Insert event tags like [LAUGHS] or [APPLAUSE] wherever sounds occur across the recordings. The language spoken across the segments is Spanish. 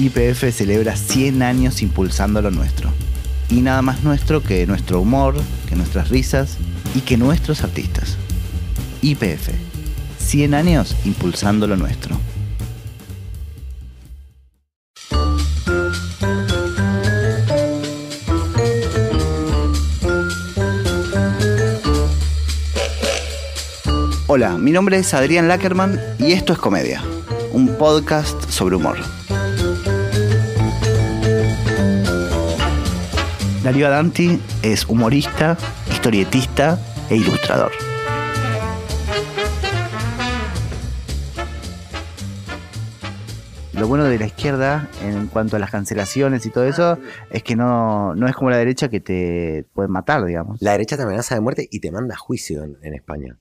YPF celebra 100 años impulsando lo nuestro. Y nada más nuestro que nuestro humor, que nuestras risas y que nuestros artistas. YPF. 100 años impulsando lo nuestro. Hola, mi nombre es Adrián Lackerman y esto es Comedia, un podcast sobre humor. Darío Adanti es humorista, historietista e ilustrador. Lo bueno de la izquierda en cuanto a las cancelaciones y todo eso es que no, no es como la derecha que te puede matar, digamos. La derecha te amenaza de muerte y te manda juicio en, en España.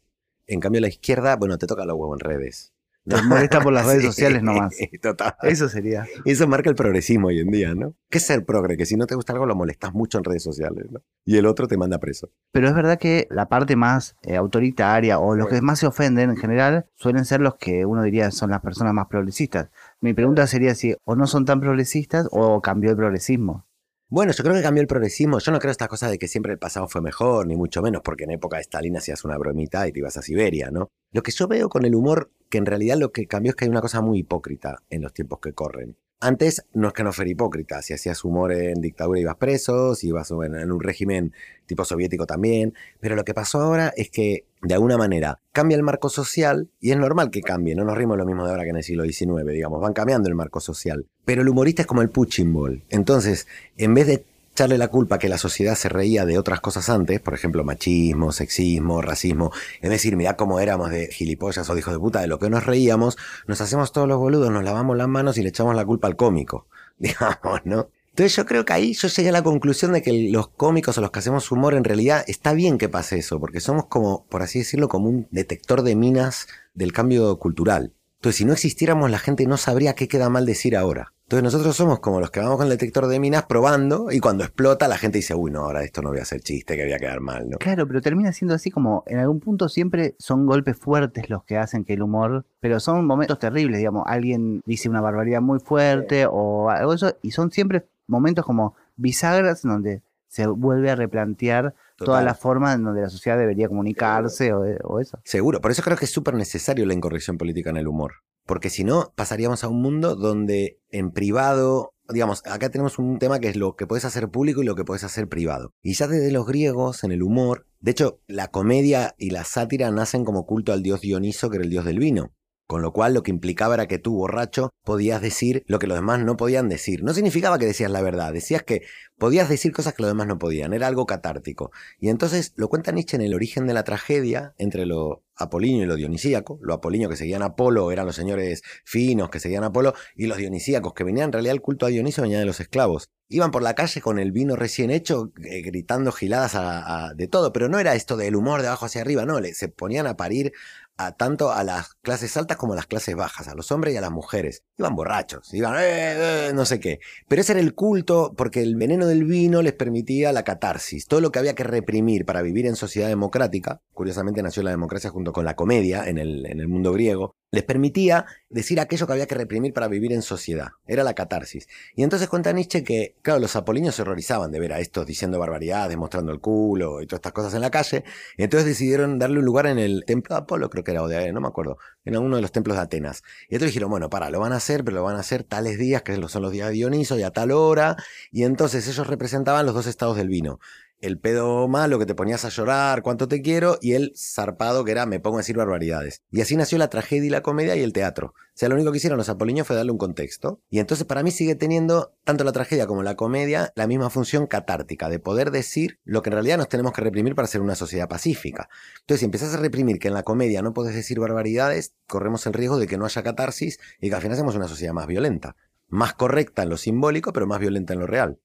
En cambio, la izquierda, bueno, te toca los huevos en redes. Te molesta por las [LAUGHS] redes Sí, sociales nomás. [LAUGHS] Total. Eso sería. Eso marca el progresismo hoy en día, ¿no? ¿Qué es ser progre? Que si no te gusta algo lo molestas mucho en redes sociales, ¿no? Y el otro te manda preso. Pero es verdad que la parte más eh, autoritaria o los que más se ofenden en general suelen ser los que uno diría son las personas más progresistas. Mi pregunta sería si o no son tan progresistas o cambió el progresismo. Bueno, yo creo que cambió el progresismo. Yo no creo esta cosa de que siempre el pasado fue mejor, ni mucho menos, porque en época de Stalin hacías una bromita y te ibas a Siberia, ¿no? Lo que yo veo con el humor, que en realidad lo que cambió es que hay una cosa muy hipócrita en los tiempos que corren. Antes no es que no fuera hipócrita, si hacías humor en dictadura ibas preso, si ibas en, un régimen tipo soviético también, pero lo que pasó ahora es que de alguna manera cambia el marco social y es normal que cambie, no nos rimos lo mismo de ahora que en el siglo XIX, digamos, van cambiando el marco social, pero el humorista es como el punching ball, entonces en vez de echarle la culpa que la sociedad se reía de otras cosas antes, por ejemplo, machismo, sexismo, racismo, es decir, mirá cómo éramos de gilipollas o de hijos de puta, de lo que nos reíamos, nos hacemos todos los boludos, nos lavamos las manos y le echamos la culpa al cómico, [LAUGHS] digamos, ¿no? Entonces yo creo que ahí yo llegué a la conclusión de que los cómicos o los que hacemos humor en realidad está bien que pase eso, porque somos como, por así decirlo, como un detector de minas del cambio cultural. Entonces si no existiéramos la gente no sabría qué queda mal decir ahora. Entonces nosotros somos como los que vamos con el detector de minas probando y cuando explota la gente dice, uy, no, ahora esto no voy a hacer chiste, que voy a quedar mal, ¿no? Claro, pero termina siendo así como en algún punto siempre son golpes fuertes los que hacen que el humor, pero son momentos terribles, digamos, alguien dice una barbaridad muy fuerte o algo de eso y son siempre momentos como bisagras en donde se vuelve a replantear toda Total. la forma en donde la sociedad debería comunicarse o, o eso. Seguro, por eso creo que es súper necesario la incorrección política en el humor. Porque si no, pasaríamos a un mundo donde en privado, digamos, acá tenemos un tema que es lo que puedes hacer público y lo que puedes hacer privado. Y ya desde los griegos, en el humor, de hecho, la comedia y la sátira nacen como culto al dios Dioniso, que era el dios del vino. Con lo cual lo que implicaba era que tú, borracho, podías decir lo que los demás no podían decir. No significaba que decías la verdad, decías que podías decir cosas que los demás no podían, era algo catártico. Y entonces lo cuenta Nietzsche en el origen de la tragedia entre lo apolíneo y lo dionisíaco. Lo apolíneo que seguían a Apolo eran los señores finos que seguían a Apolo y los dionisíacos que venían en realidad el culto a Dioniso venía de los esclavos. Iban por la calle con el vino recién hecho, eh, gritando giladas de todo, pero no era esto del humor de abajo hacia arriba, no, se ponían a parir a tanto a las clases altas como a las clases bajas, a los hombres y a las mujeres. Iban borrachos, iban, eh, eh, no sé qué. Pero ese era el culto porque el veneno del vino les permitía la catarsis. Todo lo que había que reprimir para vivir en sociedad democrática, curiosamente nació la democracia junto con la comedia en el, en el mundo griego, les permitía decir aquello que había que reprimir para vivir en sociedad. Era la catarsis. Y entonces cuenta Nietzsche que, claro, los apolíneos se horrorizaban de ver a estos diciendo barbaridades, mostrando el culo y todas estas cosas en la calle. Entonces decidieron darle un lugar en el templo de Apolo, creo que era, o de, no me acuerdo, en uno de los templos de Atenas. Y entonces dijeron, bueno, para, lo van a hacer, pero lo van a hacer tales días, que son los días de Dioniso, y a tal hora. Y entonces ellos representaban los dos estados del vino. El pedo malo que te ponías a llorar, cuánto te quiero, y el zarpado que era me pongo a decir barbaridades. Y así nació la tragedia y la comedia y el teatro. O sea, lo único que hicieron los apolíneos fue darle un contexto. Y entonces para mí sigue teniendo tanto la tragedia como la comedia la misma función catártica, de poder decir lo que en realidad nos tenemos que reprimir para ser una sociedad pacífica. Entonces, si empiezas a reprimir que en la comedia no puedes decir barbaridades, corremos el riesgo de que no haya catarsis y que al final seamos una sociedad más violenta. Más correcta en lo simbólico, pero más violenta en lo real.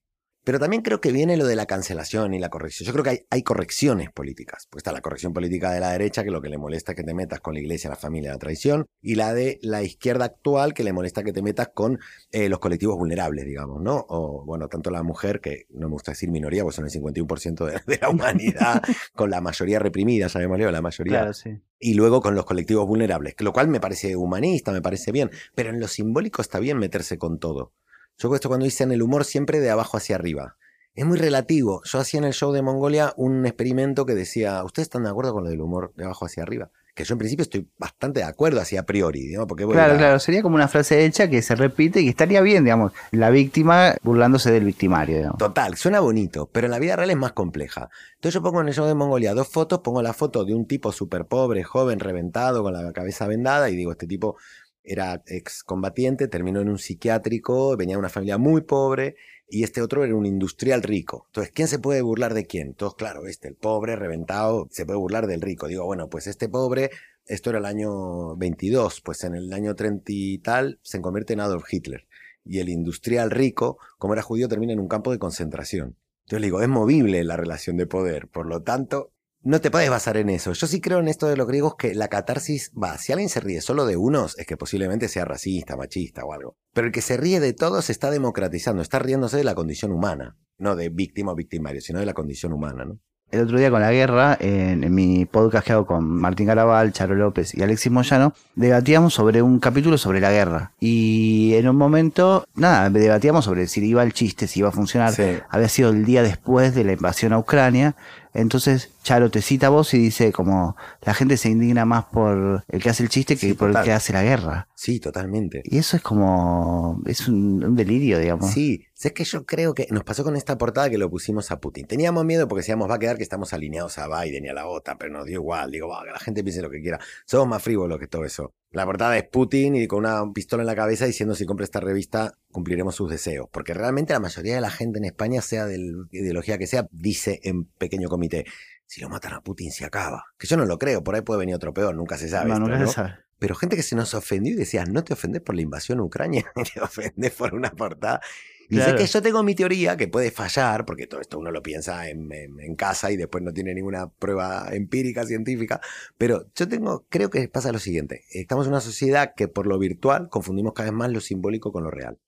Pero también creo que viene lo de la cancelación y la corrección. Yo creo que hay, hay correcciones políticas. Pues está la corrección política de la derecha, que lo que le molesta es que te metas con la iglesia, la familia, la tradición, y la de la izquierda actual, que le molesta que te metas con eh, los colectivos vulnerables, digamos, ¿no? O, bueno, tanto la mujer, que no me gusta decir minoría, pues son el 51% de, de la humanidad, [LAUGHS] con la mayoría reprimida, llamémosle, o la mayoría Claro, sí. y luego con los colectivos vulnerables, lo cual me parece humanista, me parece bien, pero en lo simbólico está bien meterse con todo. Yo esto cuando hice en el humor siempre de abajo hacia arriba. Es muy relativo. Yo hacía en el show de Mongolia un experimento que decía, ¿ustedes están de acuerdo con lo del humor de abajo hacia arriba? Que yo en principio estoy bastante de acuerdo así a priori, ¿no? Porque claro, claro, sería como una frase hecha que se repite y que estaría bien, digamos, la víctima burlándose del victimario. Digamos. Total, suena bonito, pero en la vida real es más compleja. Entonces yo pongo en el show de Mongolia dos fotos, pongo la foto de un tipo súper pobre, joven, reventado, con la cabeza vendada, y digo, este tipo era excombatiente, terminó en un psiquiátrico, venía de una familia muy pobre y este otro era un industrial rico. Entonces, ¿quién se puede burlar de quién? Entonces, claro, este, el pobre, reventado, se puede burlar del rico. Digo, bueno, pues este pobre, esto era el año 22, pues en el año 30 y tal se convierte en Adolf Hitler. Y el industrial rico, como era judío, termina en un campo de concentración. Entonces le digo, es movible la relación de poder, por lo tanto, no te puedes basar en eso. Yo sí creo en esto de los griegos que la catarsis va. Si alguien se ríe solo de unos, es que posiblemente sea racista, machista o algo. Pero el que se ríe de todos está democratizando, está riéndose de la condición humana. No de víctima o victimario, sino de la condición humana, ¿no? El otro día con la guerra, en, mi podcast que hago con Martín Garabal, Charo López y Alexis Moyano, debatíamos sobre un capítulo sobre la guerra. Y en un momento, nada, debatíamos sobre si iba el chiste, si iba a funcionar. Había sido el día después de la invasión a Ucrania. Entonces Charo te cita a vos y dice como la gente se indigna más por el que hace el chiste que por el que hace la guerra. Sí, totalmente. Y eso es como, es un, delirio, digamos. Sí, es que yo creo que nos pasó con esta portada que lo pusimos a Putin. Teníamos miedo porque decíamos, va a quedar que estamos alineados a Biden y a la OTAN, pero nos dio igual. Digo, va, que la gente piense lo que quiera. Somos más frívolos que todo eso. La portada es Putin y con una pistola en la cabeza diciendo si compra esta revista cumpliremos sus deseos. Porque realmente la mayoría de la gente en España, sea de la ideología que sea, dice en pequeño comité, si lo matan a Putin se acaba. Que yo no lo creo, por ahí puede venir otro peor, nunca se sabe. nunca se sabe. Pero gente que se nos ofendió y decía, no te ofendes por la invasión a Ucrania, [LAUGHS] te ofendes por una portada. Y sé que yo tengo mi teoría que puede fallar, porque todo esto uno lo piensa en, casa y después no tiene ninguna prueba empírica, científica, pero yo tengo, creo que pasa lo siguiente, estamos en una sociedad que por lo virtual confundimos cada vez más lo simbólico con lo real.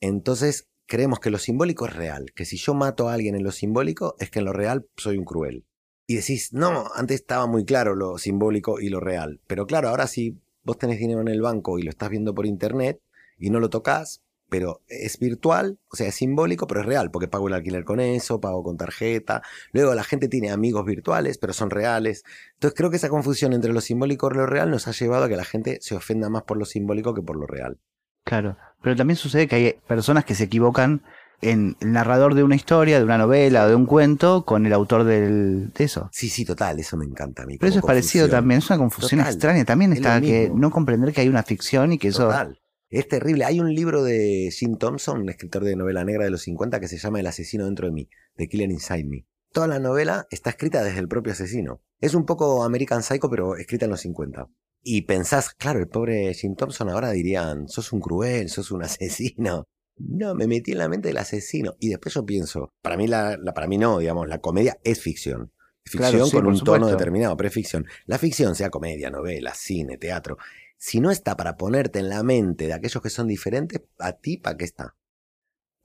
Entonces creemos que lo simbólico es real, que si yo mato a alguien en lo simbólico es que en lo real soy un cruel y decís, no, antes estaba muy claro lo simbólico y lo real. Pero claro, ahora si vos tenés dinero en el banco y lo estás viendo por internet y no lo tocas, pero es virtual, o sea, es simbólico, pero es real, porque pago el alquiler con eso, pago con tarjeta. Luego la gente tiene amigos virtuales, pero son reales. Entonces creo que esa confusión entre lo simbólico y lo real nos ha llevado a que la gente se ofenda más por lo simbólico que por lo real. Claro, pero también sucede que hay personas que se equivocan en el narrador de una historia, de una novela o de un cuento con el autor del, de eso. Sí, sí, total, eso me encanta a mí. Pero eso es parecido también, es una confusión extraña. También está que no comprender que hay una ficción y que total. eso... Es terrible. Hay un libro de Jim Thompson, un escritor de novela negra de los 50, que se llama El asesino dentro de mí, The Killer Inside Me. Toda la novela está escrita desde el propio asesino. Es un poco American Psycho, pero escrita en los 50. Y pensás, claro, el pobre Jim Thompson ahora dirían, sos un cruel, sos un [LAUGHS] asesino. No, me metí en la mente del asesino. Y después yo pienso, para mí, la, para mí no, digamos, la comedia es ficción. Ficción con un tono determinado, pero es ficción. La ficción, sea comedia, novela, cine, teatro, si no está para ponerte en la mente de aquellos que son diferentes, a ti, ¿para qué está?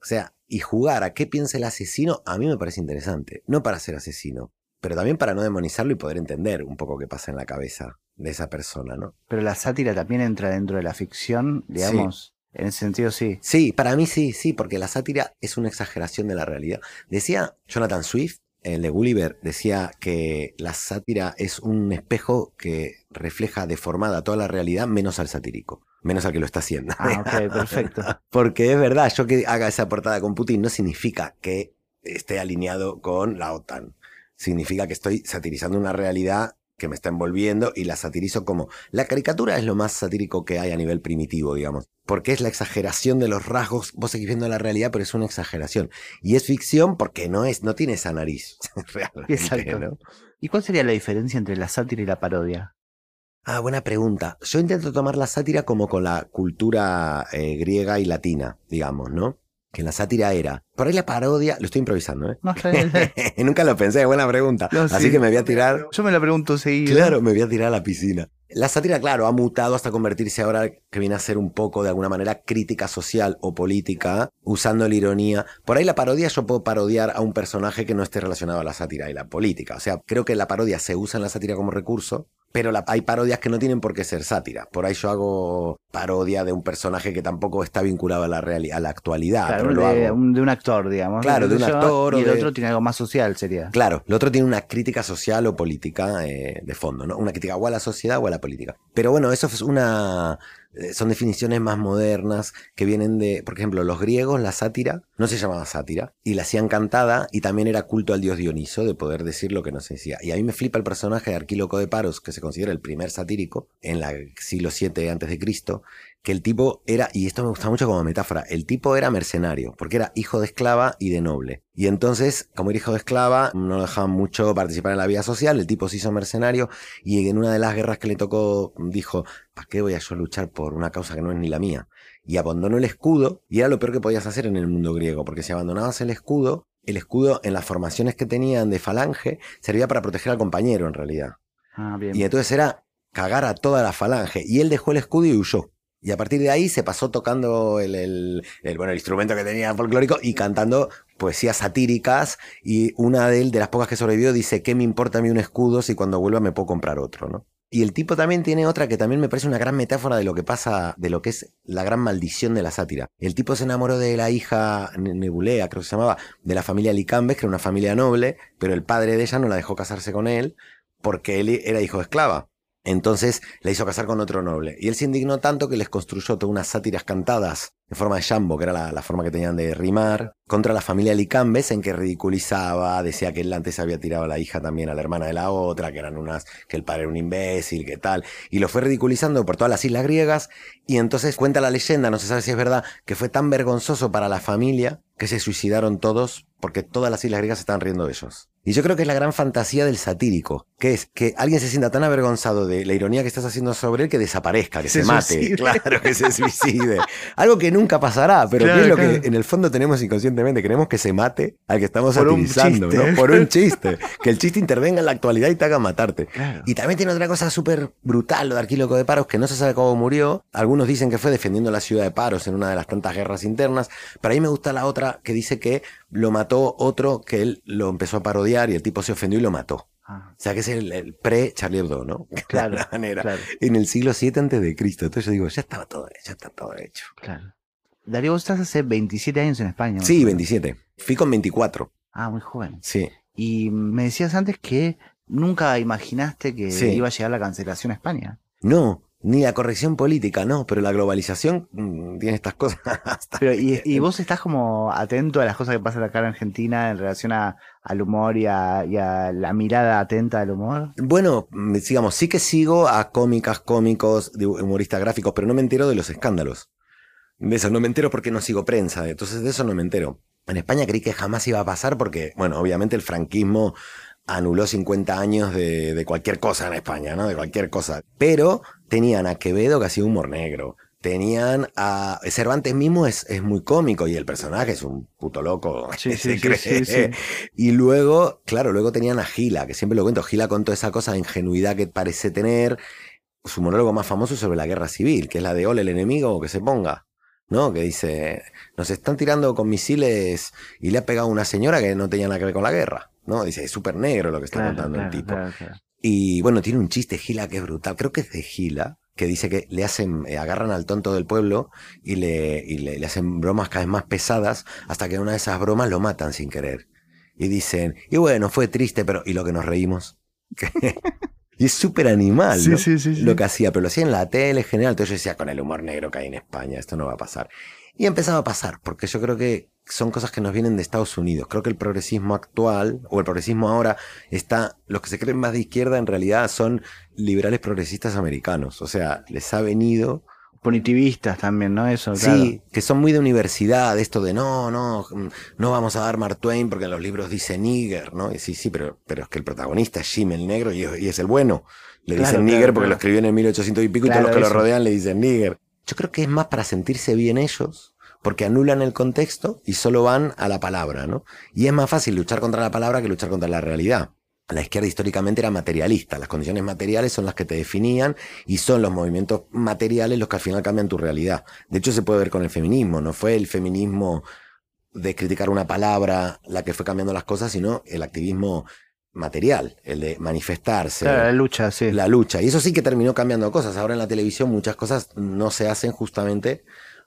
O sea, y jugar a qué piensa el asesino, a mí me parece interesante. No para ser asesino, pero también para no demonizarlo y poder entender un poco qué pasa en la cabeza de esa persona, ¿no? Pero la sátira también entra dentro de la ficción, digamos. En ese sentido, sí. Sí, para mí sí, sí, porque la sátira es una exageración de la realidad. Decía Jonathan Swift, el de Gulliver, decía que la sátira es un espejo que refleja deformada toda la realidad menos al satírico. Menos al que lo está haciendo. Ah, ok, [LAUGHS] perfecto. porque es verdad, yo que haga esa portada con Putin no significa que esté alineado con la OTAN. Significa que estoy satirizando una realidad que me está envolviendo y la satirizo como... La caricatura es lo más satírico que hay a nivel primitivo, digamos, porque es la exageración de los rasgos, vos seguís viendo la realidad, pero es una exageración. Y es ficción porque no es, no tiene esa nariz. [LAUGHS] Exacto. ¿Y cuál sería la diferencia entre la sátira y la parodia? Ah, buena pregunta. Yo intento tomar la sátira como con la cultura eh, griega y latina, digamos, ¿no? Que la sátira era. Por ahí la parodia, lo estoy improvisando, ¿eh? No, [LAUGHS] Nunca lo pensé, buena pregunta. Así que me voy a tirar. Yo me la pregunto seguido. Claro, me voy a tirar a la piscina. La sátira, claro, ha mutado hasta convertirse ahora que viene a ser un poco, de alguna manera, crítica social o política, usando la ironía. Por ahí la parodia, yo puedo parodiar a un personaje que no esté relacionado a la sátira y la política. O sea, creo que la parodia se usa en la sátira como recurso, pero hay parodias que no tienen por qué ser sátira. Por ahí yo hago parodia de un personaje que tampoco está vinculado a la realidad, a la actualidad. Claro, de, un, actor, digamos. Claro, de un actor. Y el otro tiene algo más social, sería. Claro, el otro tiene una crítica social o política eh, de fondo, ¿no? Una crítica o a la sociedad o a la política. Pero bueno, eso es una son definiciones más modernas que vienen de, por ejemplo, los griegos, la sátira, no se llamaba sátira, y la hacían cantada y también era culto al dios Dioniso de poder decir lo que no se decía. Y a mí me flipa el personaje de Arquíloco de Paros, que se considera el primer satírico en el siglo VII a.C., que el tipo era, y esto me gusta mucho como metáfora, el tipo era mercenario, porque era hijo de esclava y de noble. Y entonces, como era hijo de esclava, no lo dejaban mucho participar en la vida social, el tipo se hizo mercenario y en una de las guerras que le tocó dijo, ¿para qué voy a yo luchar por una causa que no es ni la mía? Y abandonó el escudo, y era lo peor que podías hacer en el mundo griego, porque si abandonabas el escudo, el escudo en las formaciones que tenían de falange servía para proteger al compañero en realidad. Ah, bien. Y entonces era cagar a toda la falange. Y él dejó el escudo y huyó. Y a partir de ahí se pasó tocando el, bueno, el instrumento que tenía folclórico y cantando poesías satíricas. Y una de él, de las pocas que sobrevivió, dice: ¿Qué me importa a mí un escudo si cuando vuelva me puedo comprar otro? ¿no? Y el tipo también tiene otra que también me parece una gran metáfora de lo que pasa, de lo que es la gran maldición de la sátira. El tipo se enamoró de la hija Nebulea, creo que se llamaba, de la familia Licambes, que era una familia noble, pero el padre de ella no la dejó casarse con él porque él era hijo de esclava. Entonces la hizo casar con otro noble. Y él se indignó tanto que les construyó todas unas sátiras cantadas en forma de jambo, que era la, forma que tenían de rimar, contra la familia Licambes, en que ridiculizaba, decía que él antes había tirado a la hija también a la hermana de la otra, que eran unas, que el padre era un imbécil, que tal. Y lo fue ridiculizando por todas las islas griegas. Y entonces cuenta la leyenda, no se sabe si es verdad, que fue tan vergonzoso para la familia que se suicidaron todos porque todas las islas griegas estaban riendo de ellos. Y yo creo que es la gran fantasía del satírico, que es que alguien se sienta tan avergonzado de la ironía que estás haciendo sobre él que desaparezca, que se, mate, [LAUGHS] claro, que se suicide. Algo que nunca pasará, pero que es lo que en el fondo tenemos inconscientemente, queremos que se mate al que estamos Por satirizando, ¿no? Por un [LAUGHS] chiste. que el chiste intervenga en la actualidad y te haga matarte. Y también tiene otra cosa súper brutal, lo de Arquíloco de Paros, que no se sabe cómo murió. Algunos dicen que fue defendiendo la ciudad de Paros en una de las tantas guerras internas, pero a mí me gusta la otra que dice que lo mató otro que él lo empezó a parodiar y el tipo se ofendió y lo mató. Ah. O sea, que es el, pre-Charlie Hebdo, ¿no? [LAUGHS] Claro, manera. En el siglo VII antes de Cristo. Entonces yo digo, ya estaba todo hecho, ya está todo hecho. Claro. Darío, vos estás hace 27 años en España. Sí, 27. Fui con 24. Ah, muy joven. Sí. Y me decías antes que nunca imaginaste que iba a llegar la cancelación a España. No, ni la corrección política, no, pero la globalización mm, tiene estas cosas. [LAUGHS] pero, y, vos estás como atento a las cosas que pasan acá en Argentina en relación al humor y a, la mirada atenta al humor? Bueno, mm, digamos, sí que sigo a cómicas, cómicos, humoristas gráficos, pero no me entero de los escándalos. De eso no me entero porque no sigo prensa, entonces de eso no me entero. En España creí que jamás iba a pasar porque, bueno, obviamente el franquismo anuló 50 años de, cualquier cosa en España, ¿no? De cualquier cosa. Pero tenían a Quevedo que hacía humor negro. Tenían a Cervantes mismo es, es muy cómico y el personaje es un puto loco. [LAUGHS] Sí, sí, sí, sí, Y luego, claro, luego tenían a Gila, que siempre lo cuento. Gila con toda esa cosa de ingenuidad que parece tener. Su monólogo más famoso sobre la guerra civil, que es la de Ole el enemigo que se ponga. ¿No? Que dice, nos están tirando con misiles y le ha pegado una señora que no tenía nada que ver con la guerra. ¿no? Dice, es súper negro lo que está contando el tipo. y bueno, tiene un chiste Gila que es brutal. Creo que es de Gila, que dice que le hacen, eh, agarran al tonto del pueblo y, le, le, hacen bromas cada vez más pesadas hasta que una de esas bromas lo matan sin querer. Y dicen, y bueno, fue triste, pero ¿y lo que nos reímos? [LAUGHS] [LAUGHS] y es súper animal lo que hacía, pero lo hacía en la tele general. Entonces yo decía, con el humor negro que hay en España, esto no va a pasar. Y empezaba a pasar, porque yo creo que son cosas que nos vienen de Estados Unidos. Creo que el progresismo actual, o el progresismo ahora, está, los que se creen más de izquierda en realidad son liberales progresistas americanos. O sea, les ha venido... Punitivistas también, ¿no? Eso, Sí, que son muy de universidad, esto de no, no, no vamos a dar Mark Twain porque en los libros dice nigger, ¿no? Y sí, sí, pero, pero es que el protagonista es Jim el negro y, es el bueno. Le dicen nigger porque lo escribió en el 1800 y pico y todos los que lo rodean le dicen nigger. Yo creo que es más para sentirse bien ellos porque anulan el contexto y solo van a la palabra, ¿no? Y es más fácil luchar contra la palabra que luchar contra la realidad. La izquierda históricamente era materialista. Las condiciones materiales son las que te definían y son los movimientos materiales los que al final cambian tu realidad. De hecho, se puede ver con el feminismo. No fue el feminismo de criticar una palabra la que fue cambiando las cosas, sino el activismo material, el de manifestarse. la lucha, sí. La lucha. Y eso sí que terminó cambiando cosas. Ahora en la televisión muchas cosas no se hacen justamente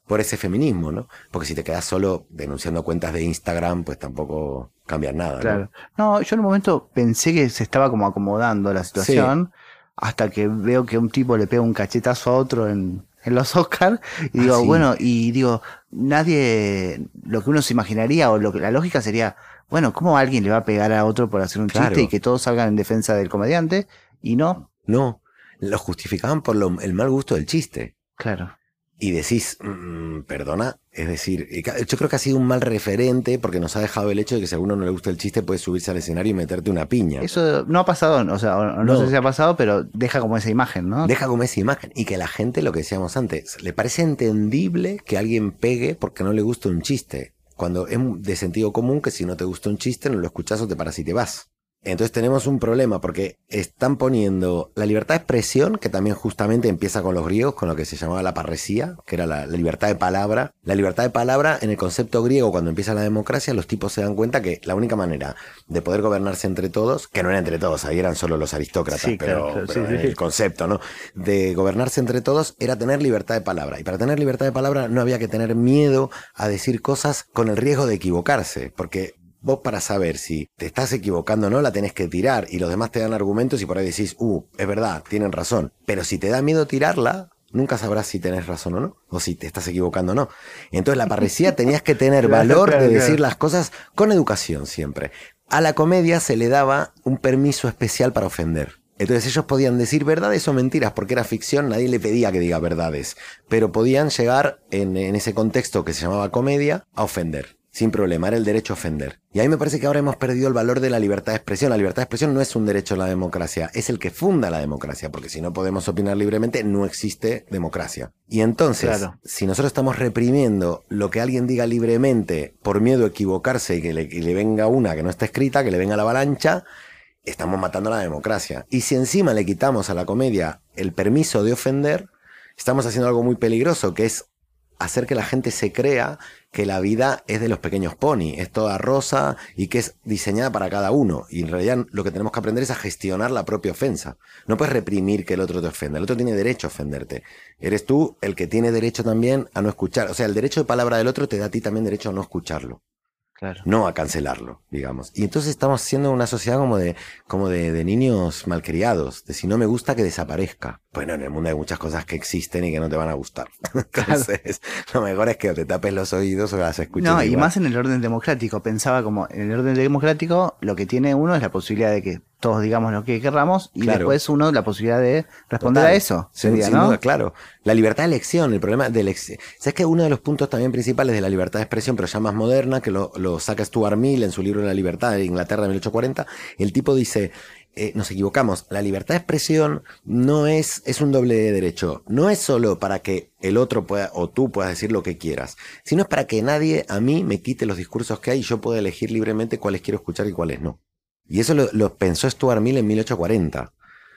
por ese feminismo, ¿no? Porque si te quedas solo denunciando cuentas de Instagram, pues tampoco cambia nada. Claro. ¿no? yo en un momento pensé que se estaba como acomodando la situación, hasta que veo que un tipo le pega un cachetazo a otro en, en los Oscars, y digo, ah, bueno, y digo, nadie, lo que uno se imaginaría, o lo que la lógica sería, bueno, ¿cómo alguien le va a pegar a otro por hacer un chiste y que todos salgan en defensa del comediante? Y no. No, lo justificaban por el mal gusto del chiste. Claro y decís, mm, perdona, es decir, yo creo que ha sido un mal referente porque nos ha dejado el hecho de que si a uno no le gusta el chiste puede subirse al escenario y meterte una piña. Eso no ha pasado, o sea, no, sé si ha pasado, pero deja como esa imagen, ¿no? Deja como esa imagen y que la gente, lo que decíamos antes, le parece entendible que alguien pegue porque no le gusta un chiste. Cuando es de sentido común que si no te gusta un chiste no lo escuchas o te paras y te vas. Entonces tenemos un problema porque están poniendo la libertad de expresión, que también justamente empieza con los griegos, con lo que se llamaba la parresía, que era la, libertad de palabra. La libertad de palabra, en el concepto griego, cuando empieza la democracia, los tipos se dan cuenta que la única manera de poder gobernarse entre todos, que no era entre todos, ahí eran solo los aristócratas, pero, el concepto, ¿no? De gobernarse entre todos era tener libertad de palabra. Y para tener libertad de palabra no había que tener miedo a decir cosas con el riesgo de equivocarse, porque Vos para saber si te estás equivocando o no, la tenés que tirar y los demás te dan argumentos y por ahí decís, uh, es verdad, tienen razón. Pero si te da miedo tirarla, nunca sabrás si tenés razón o no, o si te estás equivocando o no. Entonces la parresía [LAUGHS] tenías que tener valor de decir las cosas con educación siempre. A la comedia se le daba un permiso especial para ofender. Entonces ellos podían decir verdades o mentiras, porque era ficción, nadie le pedía que diga verdades, pero podían llegar en, en ese contexto que se llamaba comedia a ofender sin problema, era el derecho a ofender. Y ahí me parece que ahora hemos perdido el valor de la libertad de expresión. La libertad de expresión no es un derecho a la democracia, es el que funda la democracia, porque si no podemos opinar libremente, no existe democracia. Y entonces, si nosotros estamos reprimiendo lo que alguien diga libremente por miedo a equivocarse y que le, le venga una que no está escrita, que le venga la avalancha, estamos matando a la democracia. Y si encima le quitamos a la comedia el permiso de ofender, estamos haciendo algo muy peligroso, que es hacer que la gente se crea que la vida es de los pequeños pony, es toda rosa y que es diseñada para cada uno. Y en realidad lo que tenemos que aprender es a gestionar la propia ofensa. No puedes reprimir que el otro te ofenda, el otro tiene derecho a ofenderte. Eres tú el que tiene derecho también a no escuchar. O sea, el derecho de palabra del otro te da a ti también derecho a no escucharlo. No a cancelarlo, digamos. Y entonces estamos siendo una sociedad como de, como de, de, niños malcriados, de si no me gusta que desaparezca. Bueno, en el mundo hay muchas cosas que existen y que no te van a gustar. [LAUGHS] Entonces, lo mejor es que te tapes los oídos o las escuches. No, y más en el orden democrático. Pensaba como, en el orden democrático, lo que tiene uno es la posibilidad de que todos digamos lo que querramos y después uno la posibilidad de responder a eso. Sería, ¿no? claro. La libertad de elección, el problema de elección. ¿Sabes que uno de los puntos también principales de la libertad de expresión, pero ya más moderna, que lo, lo saca Stuart Mill en su libro La libertad de Inglaterra de 1840, el tipo dice, eh, nos equivocamos, la libertad de expresión no es, es un doble derecho. No es solo para que el otro pueda, o tú puedas decir lo que quieras, sino es para que nadie a mí me quite los discursos que hay y yo pueda elegir libremente cuáles quiero escuchar y cuáles no. Y eso lo, pensó Stuart Mill en 1840.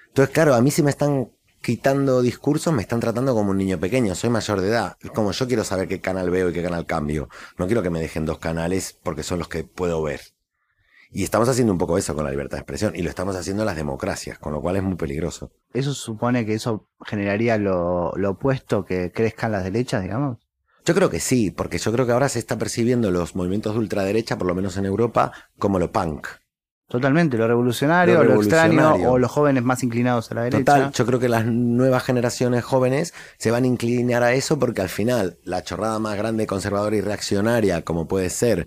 Entonces, claro, a mí si me están quitando discursos, me están tratando como un niño pequeño, soy mayor de edad. Es como yo quiero saber qué canal veo y qué canal cambio. No quiero que me dejen dos canales porque son los que puedo ver. Y estamos haciendo un poco eso con la libertad de expresión y lo estamos haciendo en las democracias, con lo cual es muy peligroso. ¿Eso supone que eso generaría lo, lo opuesto, que crezcan las derechas, digamos? Yo creo que sí, porque yo creo que ahora se está percibiendo los movimientos de ultraderecha, por lo menos en Europa, como lo punk. Totalmente, lo revolucionario, lo, extraño o los jóvenes más inclinados a la derecha. Total, yo creo que las nuevas generaciones jóvenes se van a inclinar a eso porque al final la chorrada más grande, conservadora y reaccionaria, como puede ser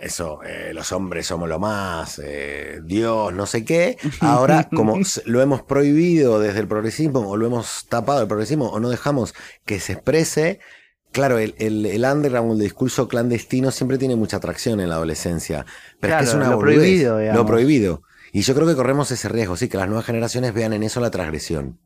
eso, eh, los hombres somos lo más, eh, Dios, no sé qué, ahora [LAUGHS] como lo hemos prohibido desde el progresismo o lo hemos tapado el progresismo o no dejamos que se exprese, Claro, el, el, el, underground, el discurso clandestino siempre tiene mucha atracción en la adolescencia. Pero es que es una lo prohibido, Lo prohibido. Y yo creo que corremos ese riesgo, sí, que las nuevas generaciones vean en eso la transgresión.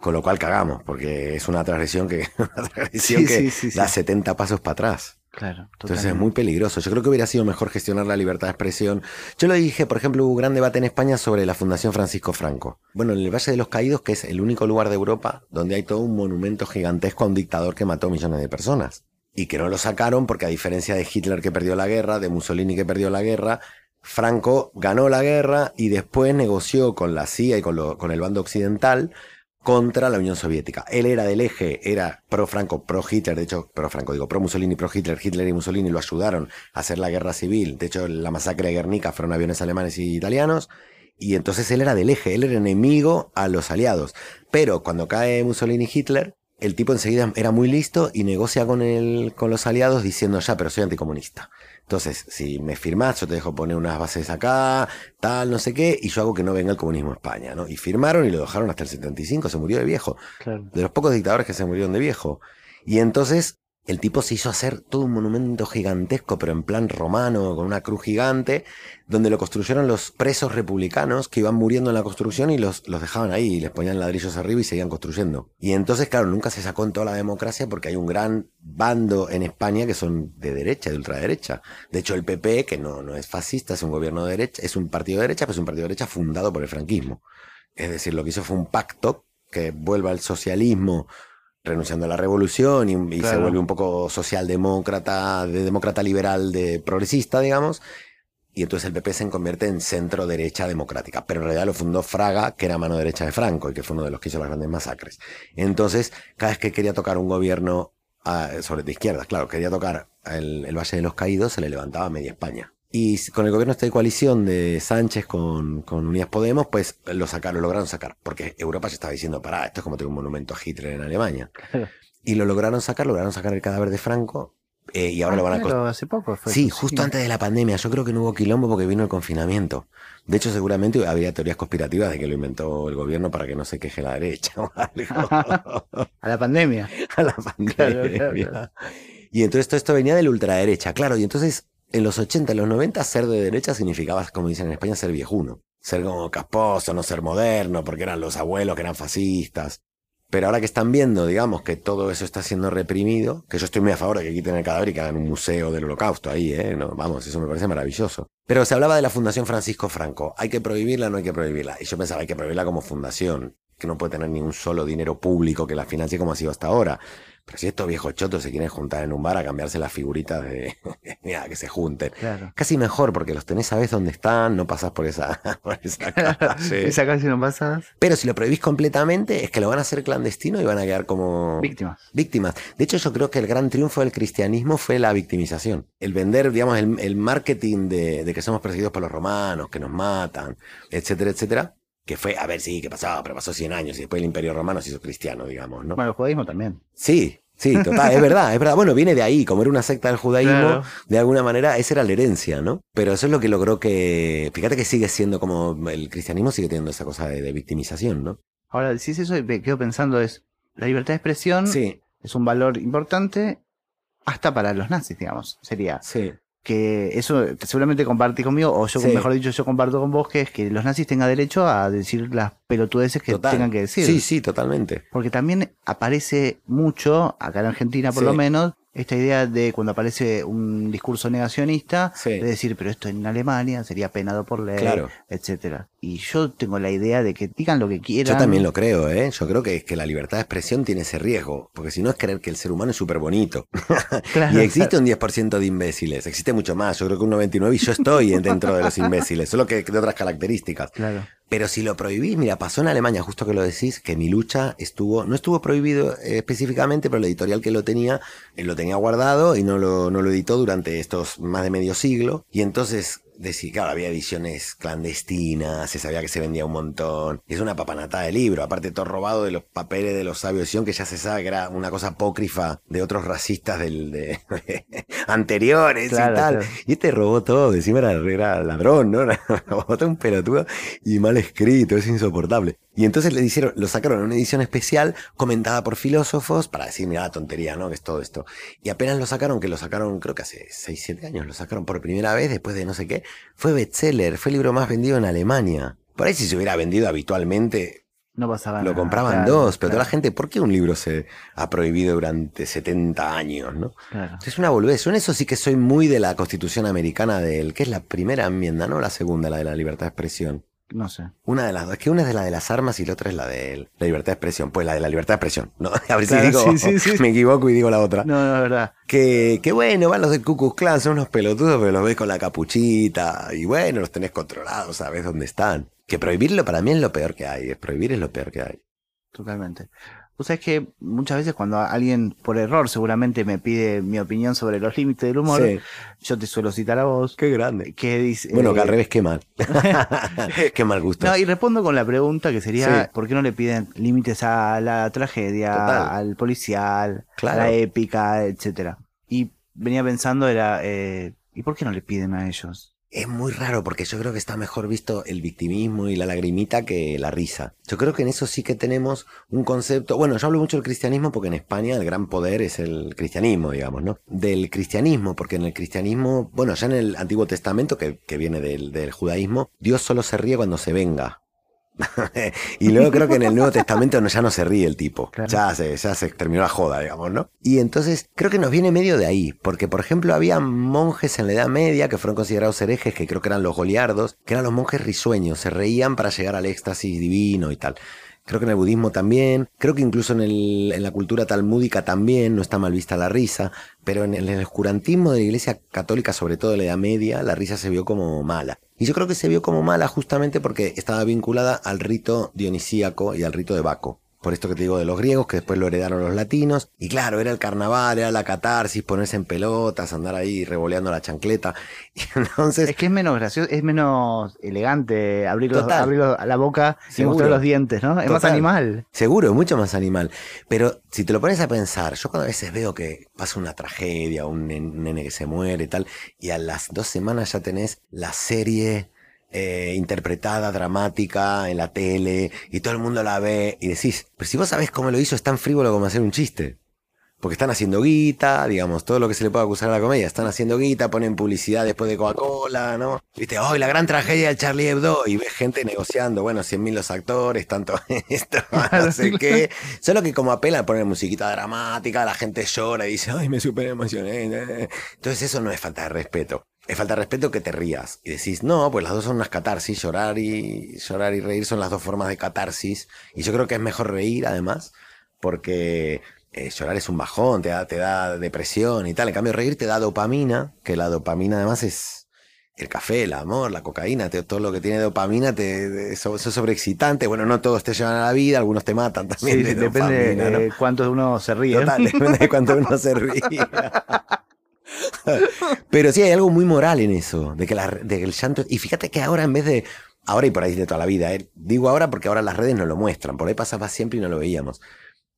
Con lo cual cagamos, porque es una transgresión que, [LAUGHS] una transgresión que da 70 pasos para atrás. Claro. Entonces es muy peligroso. Yo creo que hubiera sido mejor gestionar la libertad de expresión. Yo lo dije, por ejemplo, hubo un gran debate en España sobre la Fundación Francisco Franco. Bueno, en el Valle de los Caídos, que es el único lugar de Europa donde hay todo un monumento gigantesco a un dictador que mató millones de personas. Y que no lo sacaron porque a diferencia de Hitler que perdió la guerra, de Mussolini que perdió la guerra, Franco ganó la guerra y después negoció con la CIA y con, lo- con el bando occidental contra la Unión Soviética. Él era del eje, era pro-Franco, pro-Hitler, de hecho, pro-Franco, digo, pro-Mussolini, pro-Hitler. Hitler y Mussolini lo ayudaron a hacer la guerra civil. De hecho, la masacre de Guernica fueron aviones alemanes y italianos. Y entonces él era del eje, él era enemigo a los aliados. Pero cuando cae Mussolini Hitler, el tipo enseguida era muy listo y negocia con, el, con los aliados diciendo, ya, pero soy anticomunista. Entonces, si me firmás, yo te dejo poner unas bases acá, tal, no sé qué, y yo hago que no venga el comunismo a España, ¿no? Y firmaron y lo dejaron hasta el 75, se murió de viejo. Claro. De los pocos dictadores que se murieron de viejo. Y entonces el tipo se hizo hacer todo un monumento gigantesco, pero en plan romano, con una cruz gigante, donde lo construyeron los presos republicanos que iban muriendo en la construcción y los, los dejaban ahí, y les ponían ladrillos arriba y seguían construyendo. Y entonces, claro, nunca se sacó en toda la democracia porque hay un gran bando en España que son de derecha, de ultraderecha. De hecho, el PP, que no, no es fascista, es un gobierno de derecha, es un partido de derecha, pero es un partido de derecha fundado por el franquismo. Es decir, lo que hizo fue un pacto que vuelva al socialismo renunciando a la revolución y, y se vuelve un poco socialdemócrata, de demócrata liberal, de progresista, digamos. Y entonces el PP se convierte en centro derecha democrática. Pero en realidad lo fundó Fraga, que era mano derecha de Franco y que fue uno de los que hizo las grandes masacres. Entonces, cada vez que quería tocar un gobierno ah, sobre de izquierdas, claro, quería tocar el, el Valle de los Caídos, se le levantaba media España. Y con el gobierno de coalición de Sánchez con, con Unidas Podemos, pues lo sacaron, lo lograron sacar. Porque Europa ya estaba diciendo, pará, esto es como tener un monumento a Hitler en Alemania. [LAUGHS] Y lo lograron sacar, lograron sacar el cadáver de Franco. eh, y ahora Ah, lo van a claro, hace poco fue Sí, justo antes de la pandemia. Yo creo que no hubo quilombo porque vino el confinamiento. De hecho, seguramente habría teorías conspirativas de que lo inventó el gobierno para que no se queje la derecha o algo. [LAUGHS] A la pandemia. [LAUGHS] a la pandemia. Claro, claro, Y entonces todo esto venía de la ultraderecha, claro. Y entonces en los 80, en los 90, ser de derecha significaba, como dicen en España, ser viejuno. Ser como casposo, no ser moderno, porque eran los abuelos que eran fascistas. Pero ahora que están viendo, digamos, que todo eso está siendo reprimido, que yo estoy muy a favor de que quiten el cadáver y que hagan un museo del holocausto ahí, ¿eh? Vamos, eso me parece maravilloso. Pero se hablaba de la Fundación Francisco Franco. ¿Hay que prohibirla no hay que prohibirla? Y yo pensaba, hay que prohibirla como fundación, que no puede tener ni un solo dinero público que la financie como ha sido hasta ahora. Pero si estos viejos chotos se quieren juntar en un bar a cambiarse las figuritas de... [LAUGHS] Mira, que se junten. Claro. Casi mejor, porque los tenés, sabés dónde están, no pasás por esa, [LAUGHS] por esa calle. [LAUGHS] Esa casi no pasas. Pero si lo prohibís completamente, es que lo van a hacer clandestino y van a quedar como Víctimas. víctimas. De hecho, yo creo que el gran triunfo del cristianismo fue la victimización. El vender, digamos, el, el marketing de, de que somos perseguidos por los romanos, que nos matan, etcétera, etcétera. Que fue, a ver, sí, que pasaba, pero pasó 100 años y después el imperio romano se hizo cristiano, digamos, ¿no? Bueno, el judaísmo también. Sí, sí, total, es verdad, es verdad. Bueno, viene de ahí, como era una secta del judaísmo, Claro. de alguna manera esa era la herencia, ¿no? Pero eso es lo que logró que, fíjate que sigue siendo como, el cristianismo sigue teniendo esa cosa de, de victimización, ¿no? Ahora, si es eso, me quedo pensando es, la libertad de expresión Sí, es un valor importante hasta para los nazis, digamos. Sería sí. Que eso seguramente compartís conmigo, o yo, Sí. mejor dicho, yo comparto con vos, que es que los nazis tengan derecho a decir las pelotudeces que Total. tengan que decir. Sí, sí, totalmente. Porque también aparece mucho, acá en Argentina por Sí. lo menos, esta idea de cuando aparece un discurso negacionista, Sí. de decir, pero esto en Alemania sería penado por ley, Claro. etcétera. Y yo tengo la idea de que digan lo que quieran. Yo también lo creo, ¿eh? Yo creo que, que la libertad de expresión tiene ese riesgo, porque si no es creer que el ser humano es súper bonito. [LAUGHS] Claro, Y existe un 10% de imbéciles, existe mucho más, yo creo que un 99% y yo estoy dentro de los imbéciles, solo que de otras características. Claro. Pero si lo prohibís, mira, pasó en Alemania, justo que lo decís, que mi lucha estuvo, no estuvo prohibido eh, específicamente, pero la editorial que lo tenía, eh, lo tenía guardado y no lo, no lo editó durante estos más de medio siglo. Y entonces, decir, claro, había ediciones clandestinas, se sabía que se vendía un montón. Es una papanatada de libro, aparte todo robado de los papeles de los sabios Sion, que ya se sabe que era una cosa apócrifa de otros racistas del, de, [LAUGHS] anteriores Claro, y tal. claro. Y este robó todo, encima era, era ladrón, ¿no? [LAUGHS] Robó todo un pelotudo y mal escrito, es insoportable. Y entonces le hicieron, lo sacaron en una edición especial comentada por filósofos para decir, mira la tontería, ¿no? Que es todo esto. Y apenas lo sacaron, que lo sacaron creo que hace 6, 7 años, lo sacaron por primera vez después de no sé qué, fue bestseller, fue el libro más vendido en Alemania. Por ahí si se hubiera vendido habitualmente, No pasaba Lo nada, compraban claro, dos, pero toda la gente, ¿por qué un libro se ha prohibido durante 70 años, no? claro. Es una boludez. Yo en eso sí que soy muy de la Constitución americana del, que es la primera enmienda, no la segunda, la de la libertad de expresión. No sé. Una de las dos, es que una es la de las armas y la otra es la de la libertad de expresión. Pues la de la libertad de expresión, ¿no? [LAUGHS] A ver Claro, si digo, sí, sí, sí. [LAUGHS] me equivoco y digo la otra. No, no, es verdad. Que, que bueno, van los del Ku Klux Klan, son unos pelotudos, pero los ves con la capuchita y bueno, los tenés controlados, sabes dónde están. Que prohibirlo para mí es lo peor que hay, es prohibir es lo peor que hay. Totalmente. O sea, es que muchas veces cuando alguien, por error, seguramente me pide mi opinión sobre los límites del humor, Sí. yo te suelo citar a vos. Qué grande. Que dice. Bueno, que al eh, revés, qué mal. [LAUGHS] [LAUGHS] qué mal gusto. No, y respondo con la pregunta que sería, Sí. ¿por qué no le piden límites a la tragedia, Total. al policial, Claro. a la épica, etcétera? Y venía pensando era, eh, ¿y por qué no le piden a ellos? Es muy raro porque yo creo que está mejor visto el victimismo y la lagrimita que la risa. Yo creo que en eso sí que tenemos un concepto. Bueno, yo hablo mucho del cristianismo porque en España el gran poder es el cristianismo, digamos, ¿no? Del cristianismo, porque en el cristianismo, bueno, ya en el Antiguo Testamento, que, que viene del, del judaísmo, Dios solo se ríe cuando se venga. [LAUGHS] y luego creo que en el Nuevo Testamento no, ya no se ríe el tipo. Claro. Ya, se, ya se terminó la joda, digamos, ¿no? Y entonces creo que nos viene medio de ahí. Porque, por ejemplo, había monjes en la Edad Media que fueron considerados herejes, que creo que eran los goliardos, que eran los monjes risueños, se reían para llegar al éxtasis divino y tal. Creo que en el budismo también, creo que incluso en, el- en la cultura talmúdica también no está mal vista la risa, pero en el, en de la iglesia católica, sobre todo de la Edad Media, la risa se vio como mala. Y yo creo que se vio como mala justamente porque estaba vinculada al rito dionisíaco y al rito de Baco. Por esto que te digo de los griegos, que después lo heredaron los latinos. Y claro, era el carnaval, era la catarsis, ponerse en pelotas, andar ahí revoleando la chancleta. [LAUGHS] Y entonces, Es que es menos gracioso, es menos elegante abrir, los- abrir los- la boca y mostrar los dientes, ¿no? Es más animal. Seguro, es mucho más animal. Pero si te lo pones a pensar, yo cuando a veces veo que pasa una tragedia, un nene que se muere y tal, y a las dos semanas ya tenés la serie eh, interpretada, dramática, en la tele, y todo el mundo la ve, y decís, pero si vos sabés cómo lo hizo, es tan frívolo como hacer un chiste. Porque están haciendo guita, digamos, todo lo que se le puede acusar a la comedia. Están haciendo guita, ponen publicidad después de Coca-Cola, ¿no? Viste, hoy la gran tragedia del Charlie Hebdo. Y ves gente negociando, bueno, 100 mil los actores, tanto [LAUGHS] esto, [LAUGHS] no sé qué. Solo que como apelan a poner musiquita dramática, la gente llora y dice, ay, me super emocioné. eh". Entonces eso no es falta de respeto. Es falta de respeto que te rías y decís, no, pues las dos son unas catarsis, llorar y llorar y reír son las dos formas de catarsis. Y yo creo que es mejor reír además, porque eh, llorar es un bajón, te da, te da depresión y tal. En cambio, reír te da dopamina, que la dopamina además es el café, el amor, la cocaína, te- todo lo que tiene dopamina te, eso, eso es sobreexcitante. Bueno, no todos te llevan a la vida, algunos te matan también. Sí, de depende dopamina, ¿no? de cuánto uno se ríe. Total, depende de cuánto uno se ríe. [LAUGHS] Pero sí hay algo muy moral en eso, de que, la- de que el llanto... Y fíjate que ahora en vez de... Ahora y por ahí de toda la vida, ¿eh? digo ahora porque ahora las redes no lo muestran, por ahí pasaba siempre y no lo veíamos.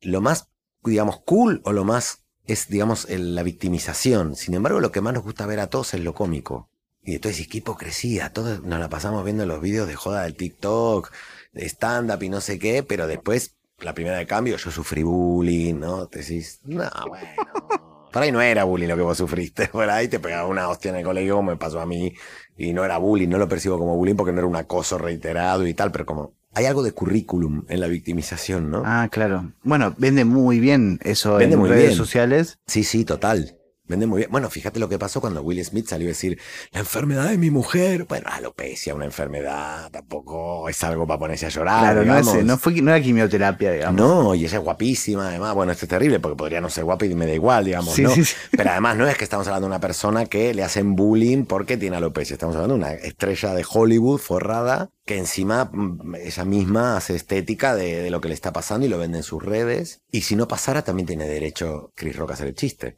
Lo más, digamos, cool o lo más es, digamos, la victimización. Sin embargo, lo que más nos gusta ver a todos es lo cómico. Y entonces, ¿y qué hipocresía? Todos nos la pasamos viendo los vídeos de joda del TikTok, de stand-up y no sé qué, pero después, la primera de cambio, yo sufrí bullying, ¿no? Te decís, no, bueno. Por ahí no era bullying lo que vos sufriste. [LAUGHS] Por ahí te pegaba una hostia en el colegio, como me pasó a mí. Y no era bullying, no lo percibo como bullying porque no era un acoso reiterado y tal, pero como hay algo de currículum en la victimización, ¿no? Ah, claro. Bueno, vende muy bien eso Vende en muy redes bien. sociales. Sí, sí, total. Vende muy bien. Bueno, fíjate lo que pasó cuando Will Smith salió a decir, la enfermedad de mi mujer. Bueno, alopecia, una enfermedad, tampoco es algo para ponerse a llorar. claro, no, es- no, fue, no era quimioterapia, digamos. No, y ella es guapísima, además. Bueno, esto es terrible porque podría no ser guapa y me da igual, digamos, Sí, ¿no? sí, sí. Pero además no es que estamos hablando de una persona que le hacen bullying porque tiene alopecia. Estamos hablando de una estrella de Hollywood forrada que encima mm, ella misma hace estética de, de lo que le está pasando y lo vende en sus redes. Y si no pasara, también tiene derecho Chris Rock a hacer el chiste,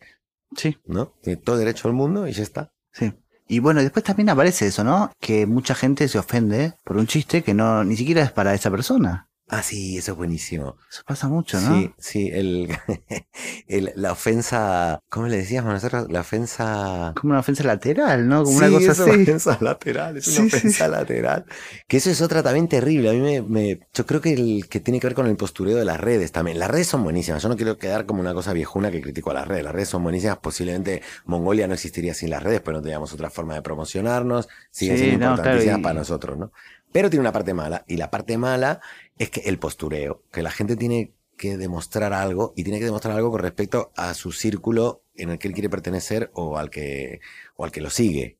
Sí, ¿no? Tiene todo derecho del mundo y ya está. sí. Y bueno, después también aparece eso, ¿no? Que mucha gente se ofende por un chiste que no ni siquiera es para esa persona. Ah, sí, eso es buenísimo. Eso pasa mucho, ¿no? Sí, sí, el, [LAUGHS] el- la ofensa, ¿cómo le decíamos nosotros? La ofensa... Como una ofensa lateral, ¿no? Como Sí, una cosa es una así. ofensa lateral, es una Sí, sí, ofensa sí. lateral. Que eso es otra también terrible. A mí me, me- yo creo que el que tiene que ver con el postureo de las redes también. Las redes son buenísimas. Yo no quiero quedar como una cosa viejuna que critico a las redes. Las redes son buenísimas. Posiblemente Mongolia no existiría sin las redes, pero no teníamos otra forma de promocionarnos. Siguen Sí, siendo no, importantísimas para nosotros, ¿no? Pero tiene una parte mala. Y la parte mala es que el postureo, que la gente tiene que demostrar algo y tiene que demostrar algo con respecto a su círculo en el que él quiere pertenecer o al que, o al que lo sigue.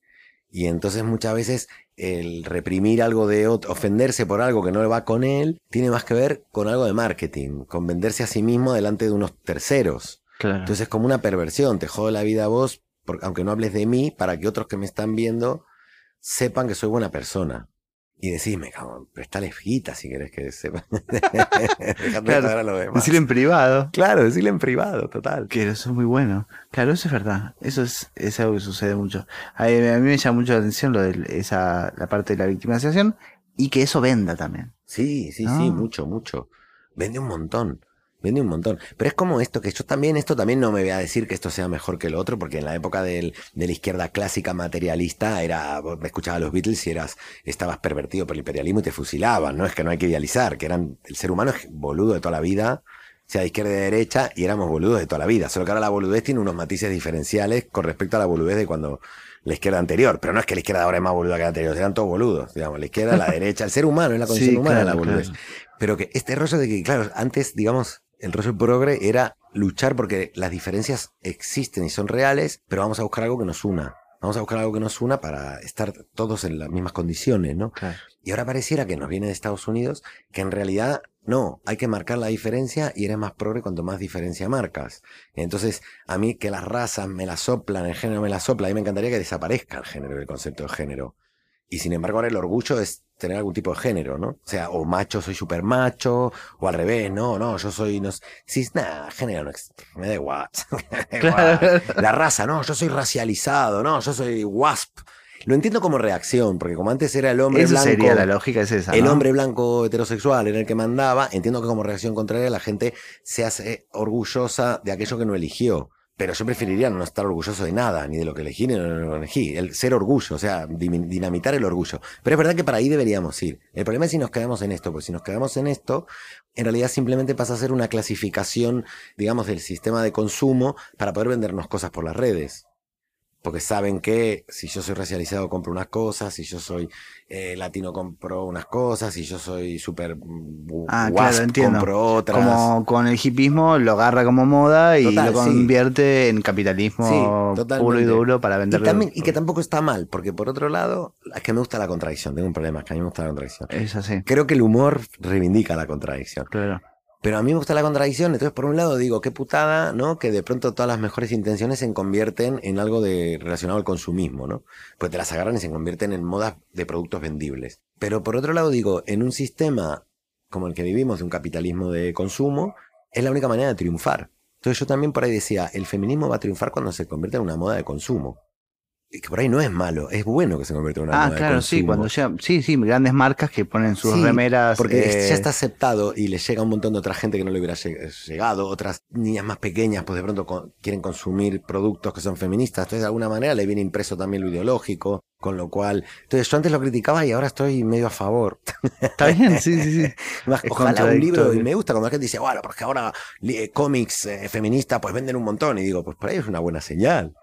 Y entonces muchas veces el reprimir algo de otro, ofenderse por algo que no le va con él, tiene más que ver con algo de marketing, con venderse a sí mismo delante de unos terceros. Entonces es como una perversión, te jodo la vida a vos, porque, aunque no hables de mí, para que otros que me están viendo sepan que soy buena persona. Y decime, cabrón, prestale fijita si querés que sepa. [LAUGHS] claro, Decirle en privado. Claro, decirle en privado, total. Que eso es muy bueno. Claro, eso es verdad. Eso es, es algo que sucede mucho. A mí, me llama mucho la atención lo de esa, la parte de la victimización y que eso venda también. Sí, sí, sí, mucho, mucho. Vende un montón. Vende un montón. Pero es como esto, que yo también, esto también no me voy a decir que esto sea mejor que lo otro, porque en la época del, de la izquierda clásica materialista era, me escuchaba a los Beatles y eras, estabas pervertido por el imperialismo y te fusilaban, ¿no? Es que no hay que idealizar, que eran, el ser humano es boludo de toda la vida, sea de izquierda y de derecha, y éramos boludos de toda la vida. Solo que ahora la boludez tiene unos matices diferenciales con respecto a la boludez de cuando la izquierda anterior. Pero no es que la izquierda ahora es más boluda que la anterior, eran todos boludos, digamos, la izquierda, la [LAUGHS] derecha, el ser humano, es la condición humana la boludez. Pero que este rollo de que, claro, antes, digamos, el rollo progre era luchar porque las diferencias existen y son reales, pero vamos a buscar algo que nos una. Vamos a buscar algo que nos una para estar todos en las mismas condiciones, ¿no? Y ahora pareciera que nos viene de Estados Unidos que en realidad no, hay que marcar la diferencia y eres más progre cuanto más diferencia marcas. Entonces, a mí que las razas me la soplan, el género me la sopla, a mí me encantaría que desaparezca el género, el concepto de género. Y sin embargo, ahora el orgullo es tener algún tipo de género, ¿no? O sea, o macho, soy súper macho, o al revés, no, no, yo soy, no si nada, género no me da igual. [LAUGHS] La raza, no, yo soy racializado, no, yo soy wasp. Lo entiendo como reacción, porque como antes era el hombre blanco. sería la lógica, es esa. El hombre blanco heterosexual era el que mandaba. Entiendo que como reacción contraria la gente se hace orgullosa de aquello que no eligió. Pero yo preferiría no estar orgulloso de nada, ni de lo que elegí, ni de lo que elegí. El ser orgullo, o sea, dinamitar el orgullo. Pero es verdad que para ahí deberíamos ir. El problema es si nos quedamos en esto, porque si nos quedamos en esto, en realidad simplemente pasa a ser una clasificación, digamos, del sistema de consumo para poder vendernos cosas por las redes porque saben que si yo soy racializado compro unas cosas, si yo soy eh, latino compro unas cosas, si yo soy súper ah, compro otras. Como con el hipismo lo agarra como moda y lo convierte en capitalismo puro y duro para vender. Y, que tampoco está mal, porque por otro lado, es que me gusta la contradicción, tengo un problema, es que a mí me gusta la contradicción. Es así. Creo que el humor reivindica la contradicción. Claro. Pero a mí me gusta la contradicción, entonces por un lado digo, qué putada, ¿no? Que de pronto todas las mejores intenciones se convierten en algo de, relacionado al consumismo, ¿no? Pues te las agarran y se convierten en modas de productos vendibles. Pero por otro lado digo, en un sistema como el que vivimos, de un capitalismo de consumo, es la única manera de triunfar. Entonces yo también por ahí decía, el feminismo va a triunfar cuando se convierte en una moda de consumo que por ahí no es malo, es bueno que se convierta en una Ah, claro, sí, cuando ya, sí, sí, grandes marcas que ponen sus remeras. Porque ya está aceptado y le llega un montón de otra gente que no le hubiera llegado, otras niñas más pequeñas, pues de pronto quieren consumir productos que son feministas, entonces de alguna manera le viene impreso también lo ideológico, con lo cual, entonces yo antes lo criticaba y ahora estoy medio a favor. Está bien, sí, sí, sí. [LAUGHS] Ojalá un libro, y me gusta cuando la gente dice, bueno, porque ahora eh, cómics eh, feministas pues venden un montón, y digo, pues por ahí es una buena señal,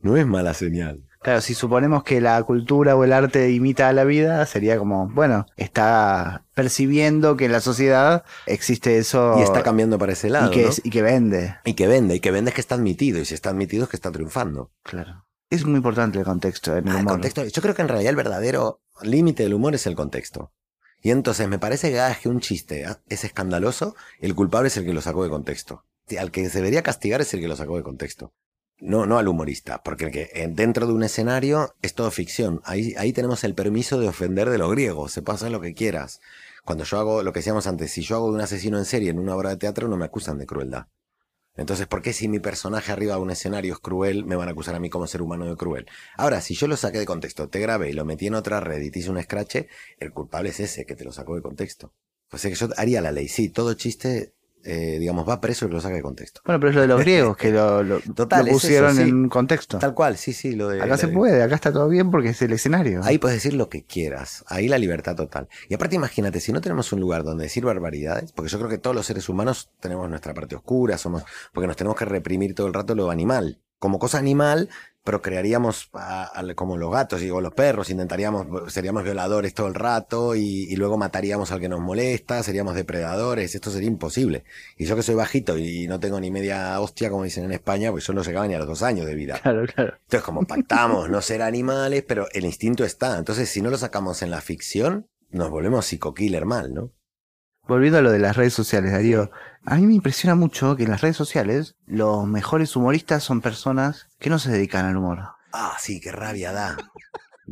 no es mala señal. Claro, si suponemos que la cultura o el arte imita a la vida, sería como, bueno, está percibiendo que en la sociedad existe eso. Y está cambiando para ese lado. Y que, y que vende. Y que vende, y que vende es que está admitido, y si está admitido es que está triunfando. Claro. Es muy importante el contexto en el, ah, humor. contexto, yo creo que en realidad el verdadero límite del humor es el contexto. Y entonces me parece que cada que un chiste es escandaloso, el culpable es el que lo sacó de contexto. Al que se debería castigar es el que lo sacó de contexto. No, no al humorista, porque que eh, dentro de un escenario es todo ficción. Ahí, ahí tenemos el permiso de ofender de los griegos, se pasa lo que quieras. Cuando yo hago lo que decíamos antes, si yo hago de un asesino en serie en una obra de teatro, no me acusan de crueldad. Entonces, ¿por qué si mi personaje arriba de un escenario es cruel, me van a acusar a mí como ser humano de cruel? Ahora, si yo lo saqué de contexto, te grabé y lo metí en otra red y te hice un scratch, el culpable es ese que te lo sacó de contexto. Pues es que yo haría la ley, sí, todo chiste eh, digamos, va preso y lo saca de contexto. Bueno, pero es lo de los [LAUGHS] griegos que lo, pusieron en contexto. Tal cual, sí, sí. Lo de, acá se puede, acá está todo bien porque es el escenario. Ahí puedes decir lo que quieras, ahí la libertad total. Y aparte imagínate, si no tenemos un lugar donde decir barbaridades, porque yo creo que todos los seres humanos tenemos nuestra parte oscura, somos, porque nos tenemos que reprimir todo el rato lo animal. Como cosa animal, procrearíamos a- a- como los gatos, digo, los perros, intentaríamos, seríamos violadores todo el rato y, y luego mataríamos al que nos molesta, seríamos depredadores, esto sería imposible. Y yo que soy bajito y no tengo ni media hostia, como dicen en España, pues yo no llegaba ni a los dos años de vida. Claro, claro. Entonces, como pactamos no ser animales, pero el instinto está. Entonces, si no lo sacamos en la ficción, nos volvemos psico-killer mal, ¿no? Volviendo a lo de las redes sociales, Darío, a mí me impresiona mucho que en las redes sociales los mejores humoristas son personas que no se dedican al humor. Ah, sí, qué rabia da.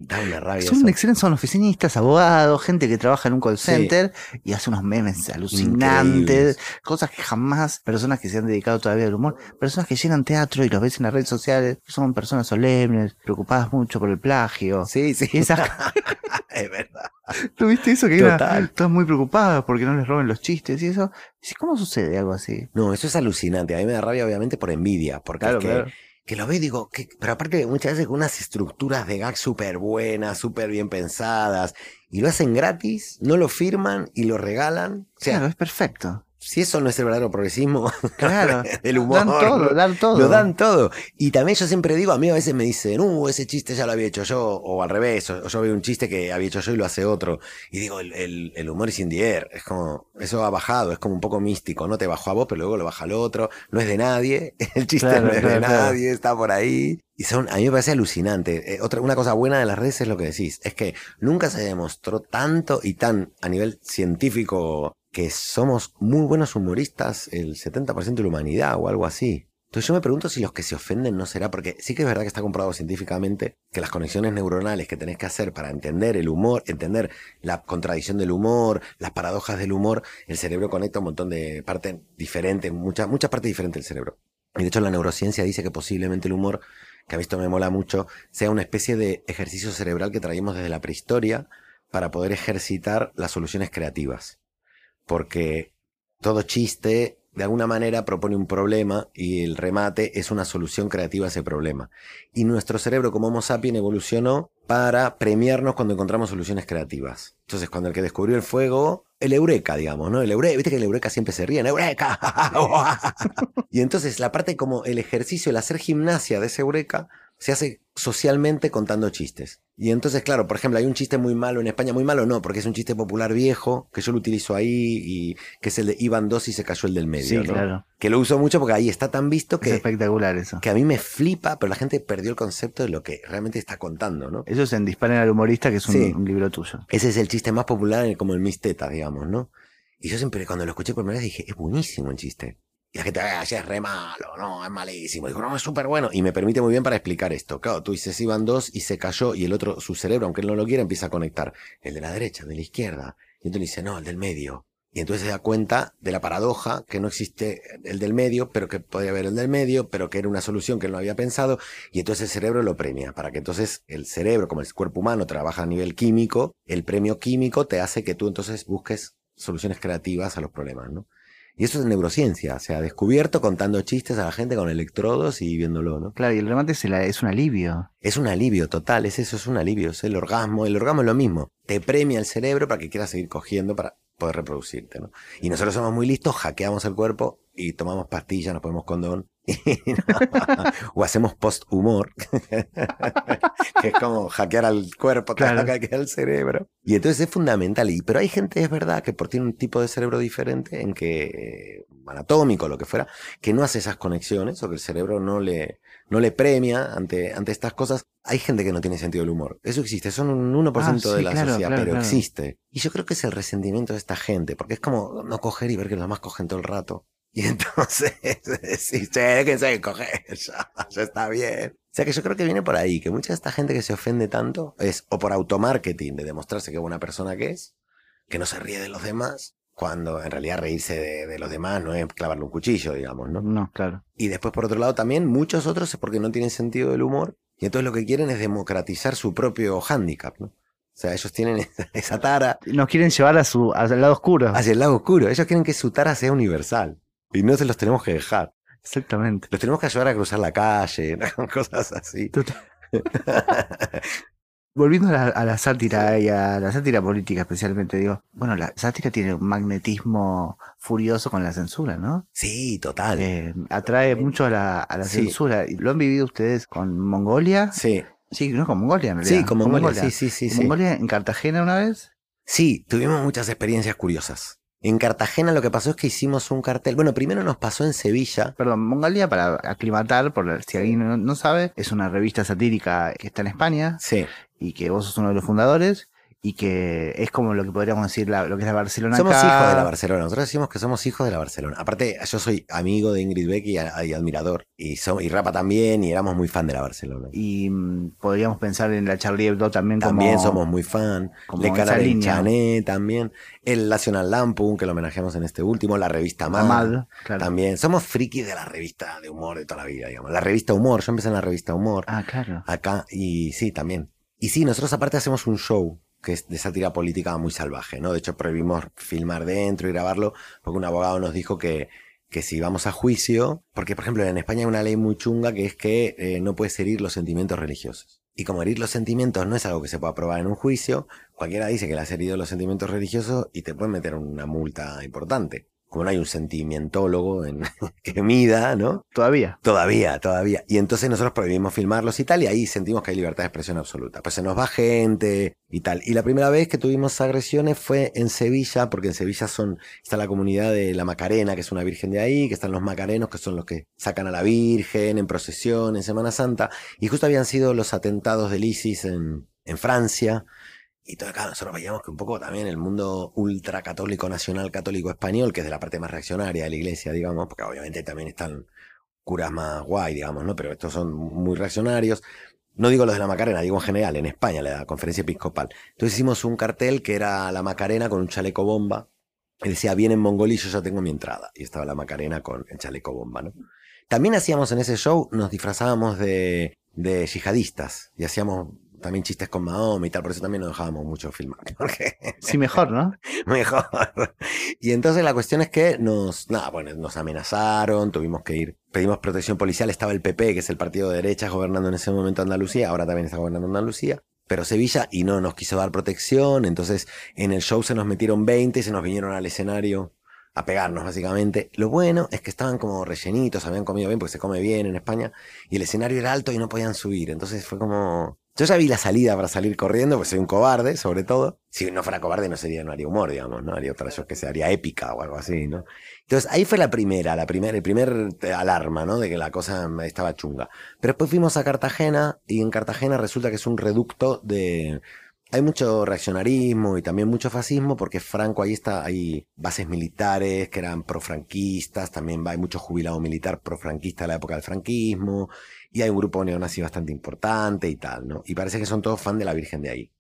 Da una rabia. Son eso. excelentes, son oficinistas, abogados, gente que trabaja en un call Sí. center y hace unos memes alucinantes, Increíbles. cosas que jamás personas que se han dedicado todavía al humor, personas que llenan teatro y los ves en las redes sociales, son personas solemnes, preocupadas mucho por el plagio. Sí, sí. [LAUGHS] Esas- [LAUGHS] es verdad. ¿Tú viste eso? Que Total. todas muy preocupadas porque no les roben los chistes y eso. ¿Cómo sucede algo así? No, eso es alucinante. A mí me da rabia, obviamente, por envidia. Porque es que, que lo veo y digo, que, pero aparte muchas veces con unas estructuras de gag súper buenas, súper bien pensadas, y lo hacen gratis, no lo firman y lo regalan. Claro, es perfecto. Si eso no es el verdadero progresismo, Claro. [LAUGHS] el humor. Dan todo, dan todo. Lo dan todo. Y también yo siempre digo, a mí a veces me dicen, uh, ese chiste ya lo había hecho yo, o al revés, o yo veo un chiste que había hecho yo y lo hace otro. Y digo, el, el- el humor es in the air, es como, eso ha bajado, es como un poco místico, no te bajó a vos, pero luego lo baja al otro, no es de nadie, [LAUGHS] el chiste Claro, no es de claro. nadie, está por ahí. Y son, a mí me parece alucinante. Eh, otra, una cosa buena de las redes es lo que decís, es que nunca se demostró tanto y tan a nivel científico que somos muy buenos humoristas el 70% de la humanidad o algo así. Entonces yo me pregunto si los que se ofenden no será, porque sí que es verdad que está comprobado científicamente que las conexiones neuronales que tenés que hacer para entender el humor, entender la contradicción del humor, las paradojas del humor, el cerebro conecta un montón de partes diferentes, muchas muchas partes diferentes del cerebro. Y de hecho la neurociencia dice que posiblemente el humor, que a mí esto me mola mucho, sea una especie de ejercicio cerebral que traíamos desde la prehistoria para poder ejercitar las soluciones creativas. Porque todo chiste de alguna manera propone un problema y el remate es una solución creativa a ese problema. Y nuestro cerebro como Homo sapiens evolucionó para premiarnos cuando encontramos soluciones creativas. Entonces, cuando el que descubrió el fuego, el eureka, digamos, ¿no? El eureka, viste que el eureka siempre se ríe, eureka. [LAUGHS] y entonces la parte como el ejercicio, el hacer gimnasia de ese eureka, se hace socialmente contando chistes. Y entonces, claro, por ejemplo, hay un chiste muy malo en España, muy malo no, porque es un chiste popular viejo, que yo lo utilizo ahí, y que es el de Iban dos y se cayó el del medio, Sí, ¿no? claro. Que lo uso mucho porque ahí está tan visto Es que, espectacular eso. que a mí me flipa, pero la gente perdió el concepto de lo que realmente está contando, ¿no? Eso es en Disparen al humorista, que es un, Sí. un libro tuyo. Ese es el chiste más popular, como el Miss Teta, digamos, ¿no? Y yo siempre, cuando lo escuché por primera vez, dije, es buenísimo el chiste. Y la gente, ah, ya es re malo, no, es malísimo. Digo, no, es súper bueno. Y me permite muy bien para explicar esto. Claro, tú dices, iban dos y se cayó, y el otro, su cerebro, aunque él no lo quiera, empieza a conectar. El de la derecha, el de la izquierda. Y entonces dice, no, el del medio. Y entonces se da cuenta de la paradoja, que no existe el del medio, pero que podría haber el del medio, pero que era una solución que él no había pensado. Y entonces el cerebro lo premia, para que entonces el cerebro, como el cuerpo humano trabaja a nivel químico, el premio químico te hace que tú entonces busques soluciones creativas a los problemas, ¿no? Y eso es neurociencia, se ha descubierto contando chistes a la gente con electrodos y viéndolo, ¿no? Claro, y el remate es, el- es un alivio. Es un alivio total, es eso, es un alivio, es el orgasmo, el orgasmo es lo mismo, te premia el cerebro para que quieras seguir cogiendo para poder reproducirte, ¿no? Y nosotros somos muy listos, hackeamos el cuerpo y tomamos pastillas, nos ponemos condón, [LAUGHS] o hacemos post-humor, [LAUGHS] que es como hackear al cuerpo, Claro. hackear al cerebro. Y entonces es fundamental, y, pero hay gente, es verdad, que por tiene un tipo de cerebro diferente, en que, anatómico, lo que fuera, que no hace esas conexiones, o que el cerebro no le, no le premia ante, ante estas cosas. Hay gente que no tiene sentido del humor. Eso existe, son un 1% Ah, de la claro, sociedad, claro, pero existe. Y yo creo que es el resentimiento de esta gente, porque es como no coger y ver que los demás cogen todo el rato. Y entonces decir, che, déjense de coger, [LAUGHS] ya, ya está bien. O sea que yo creo que viene por ahí, que mucha de esta gente que se ofende tanto es o por automarketing, de demostrarse que buena persona que es, que no se ríe de los demás, cuando en realidad reírse de, de los demás no es clavarle un cuchillo, digamos, ¿no? No, claro. Y después, por otro lado, también muchos otros es porque no tienen sentido del humor y entonces lo que quieren es democratizar su propio hándicap, ¿no? O sea, ellos tienen esa, [LAUGHS] esa tara Nos quieren llevar a su, al lado oscuro. hacia el lado oscuro. Ellos quieren que su tara sea universal y no se los tenemos que dejar. Exactamente. Los tenemos que ayudar a cruzar la calle, [LAUGHS] cosas así. Total. volviendo a la, a la sátira y a la sátira política especialmente, digo, bueno, la sátira tiene un magnetismo furioso con la censura, ¿no? Sí, total. Eh, atrae mucho a la, a la Sí. censura. ¿Y ¿Lo han vivido ustedes con Mongolia? Sí, Sí, no, con Mongolia en realidad. sí, Con Mongolia. Sí, sí, sí. ¿Con sí. Mongolia en Cartagena una vez? Sí, tuvimos muchas experiencias curiosas. En Cartagena lo que pasó es que hicimos un cartel. Bueno, primero nos pasó en Sevilla. Perdón, Mongolia, para aclimatar, por si alguien no, no sabe, es una revista satírica que está en España Sí. y que vos sos uno de los fundadores y que es como lo que podríamos decir la- lo que es la Barcelona Somos acá. hijos de la Barcelona. Nosotros decimos que somos hijos de la Barcelona. Aparte, yo soy amigo de Ingrid Beck y, y admirador. Y, so- y Rapa también, y éramos muy fan de la Barcelona. Y mm, podríamos pensar en la Charlie Hebdo también, También como... somos muy fan. como Le. Chané también. El National Lampoon, que lo homenajeamos en este último. La revista Mad. Mad, claro. También. Somos frikis de la revista de humor de toda la vida, digamos. La revista Humor. Yo empecé en la revista Humor. Ah, claro. Acá, y sí, también. Y sí, nosotros aparte hacemos un show que es de sátira política muy salvaje, ¿no? De hecho, prohibimos filmar dentro y grabarlo porque un abogado nos dijo que, que si vamos a juicio, porque por ejemplo en España hay una ley muy chunga que es que eh, no puedes herir los sentimientos religiosos. Y como herir los sentimientos no es algo que se pueda probar en un juicio, cualquiera dice que le has herido los sentimientos religiosos y te pueden meter una multa importante. Como no hay un sentimentólogo en, [LAUGHS] que mida, ¿no? Todavía. Todavía, todavía. Y entonces nosotros prohibimos filmarlos y tal, y ahí sentimos que hay libertad de expresión absoluta. Pues se nos va gente y tal. Y la primera vez que tuvimos agresiones fue en Sevilla, porque en Sevilla son, está la comunidad de la Macarena, que es una virgen de ahí, que están los macarenos, que son los que sacan a la Virgen en procesión, en Semana Santa. Y justo habían sido los atentados del ISIS en, en Francia. Y todo acá nosotros veíamos que un poco también el mundo ultracatólico nacional católico español, que es de la parte más reaccionaria de la iglesia, digamos, porque obviamente también están curas más guay, digamos, ¿no? Pero estos son muy reaccionarios. No digo los de la Macarena, digo en general, en España, la conferencia episcopal. Entonces hicimos un cartel que era la Macarena con un chaleco bomba. Y decía, viene en Mongolí, yo tengo mi entrada. Y estaba la Macarena con el chaleco bomba, ¿no? También hacíamos en ese show, nos disfrazábamos de, de yihadistas. Y hacíamos también chistes con Mahoma y tal, por eso también nos dejábamos mucho filmar. [LAUGHS] Porque Sí, mejor, ¿no? [LAUGHS] mejor. Y entonces la cuestión es que nos, nada, bueno, nos amenazaron, tuvimos que ir, pedimos protección policial, estaba el PP, que es el partido de derecha, gobernando en ese momento Andalucía, ahora también está gobernando Andalucía, pero Sevilla y no nos quiso dar protección, entonces en el show se nos metieron 20 y se nos vinieron al escenario a pegarnos básicamente. Lo bueno es que estaban como rellenitos, habían comido bien porque se come bien en España y el escenario era alto y no podían subir, entonces fue como... Yo ya vi la salida para salir corriendo, pues soy un cobarde, sobre todo. Si no fuera cobarde no sería, no haría humor, digamos, ¿no? Haría otra, yo que se haría épica o algo así, ¿no? Entonces ahí fue la primera, la primera, el primer eh, alarma, ¿no? De que la cosa estaba chunga. Pero después fuimos a Cartagena y en Cartagena resulta que es un reducto de... Hay mucho reaccionarismo y también mucho fascismo porque Franco ahí está, hay bases militares que eran profranquistas, también hay mucho jubilado militar profranquista de la época del franquismo y hay un grupo neonazi bastante importante y tal, ¿no? Y parece que son todos fan de la Virgen de ahí.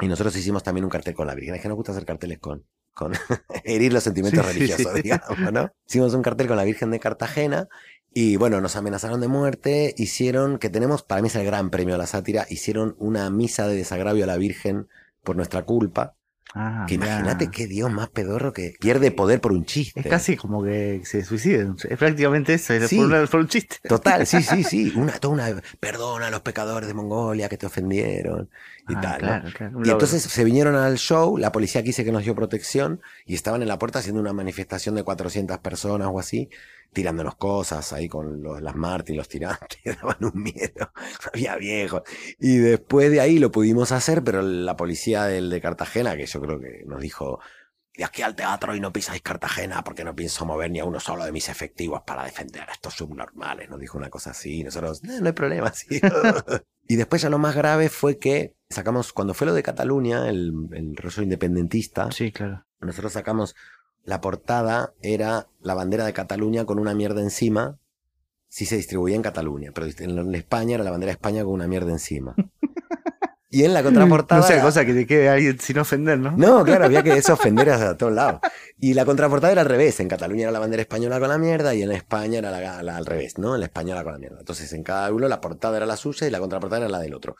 Y nosotros hicimos también un cartel con la Virgen. Es que nos gusta hacer carteles con, con [LAUGHS] herir los sentimientos Sí, sí, religiosos, sí. digamos, ¿no? Hicimos un cartel con la Virgen de Cartagena y bueno, nos amenazaron de muerte, hicieron, que tenemos, para mí es el gran premio a la sátira, hicieron una misa de desagravio a la Virgen por nuestra culpa. Ah, que imagínate qué Dios más pedorro que pierde poder por un chiste. Es casi como que se suiciden. Es prácticamente eso, es Sí. por, una- por un chiste. Total, sí, sí, [LAUGHS] sí. Una, toda una, perdona a los pecadores de Mongolia que te ofendieron y Ah, tal. Y entonces se vinieron al show, la policía quise que nos dio protección y estaban en la puerta haciendo una manifestación de 400 personas o así, tirándonos cosas ahí con los, las Martin, los tirantes, [LAUGHS] daban un miedo, [LAUGHS] había viejos. Y después de ahí lo pudimos hacer, pero la policía del de Cartagena, que yo creo que nos dijo, de aquí al teatro y no pisáis Cartagena porque no pienso mover ni a uno solo de mis efectivos para defender a estos subnormales. Nos dijo una cosa así. y Nosotros, "No, no hay problema, sí. [LAUGHS] y después ya lo más grave fue que sacamos, cuando fue lo de Cataluña, el, el rollo independentista, Sí, claro. nosotros sacamos la portada, era la bandera de Cataluña con una mierda encima. Sí se distribuía en Cataluña, pero en España era la bandera de España con una mierda encima. [LAUGHS] Y en la contraportada. No sea era- cosa que te quede alguien sin ofender, ¿no? no, claro, había que [LAUGHS] eso ofender a todos lados. Y la contraportada era al revés. En Cataluña era la bandera española con la mierda y en España era la, la- al revés, ¿no? En la española con la mierda. Entonces en cada uno la portada era la suya y la contraportada era la del otro.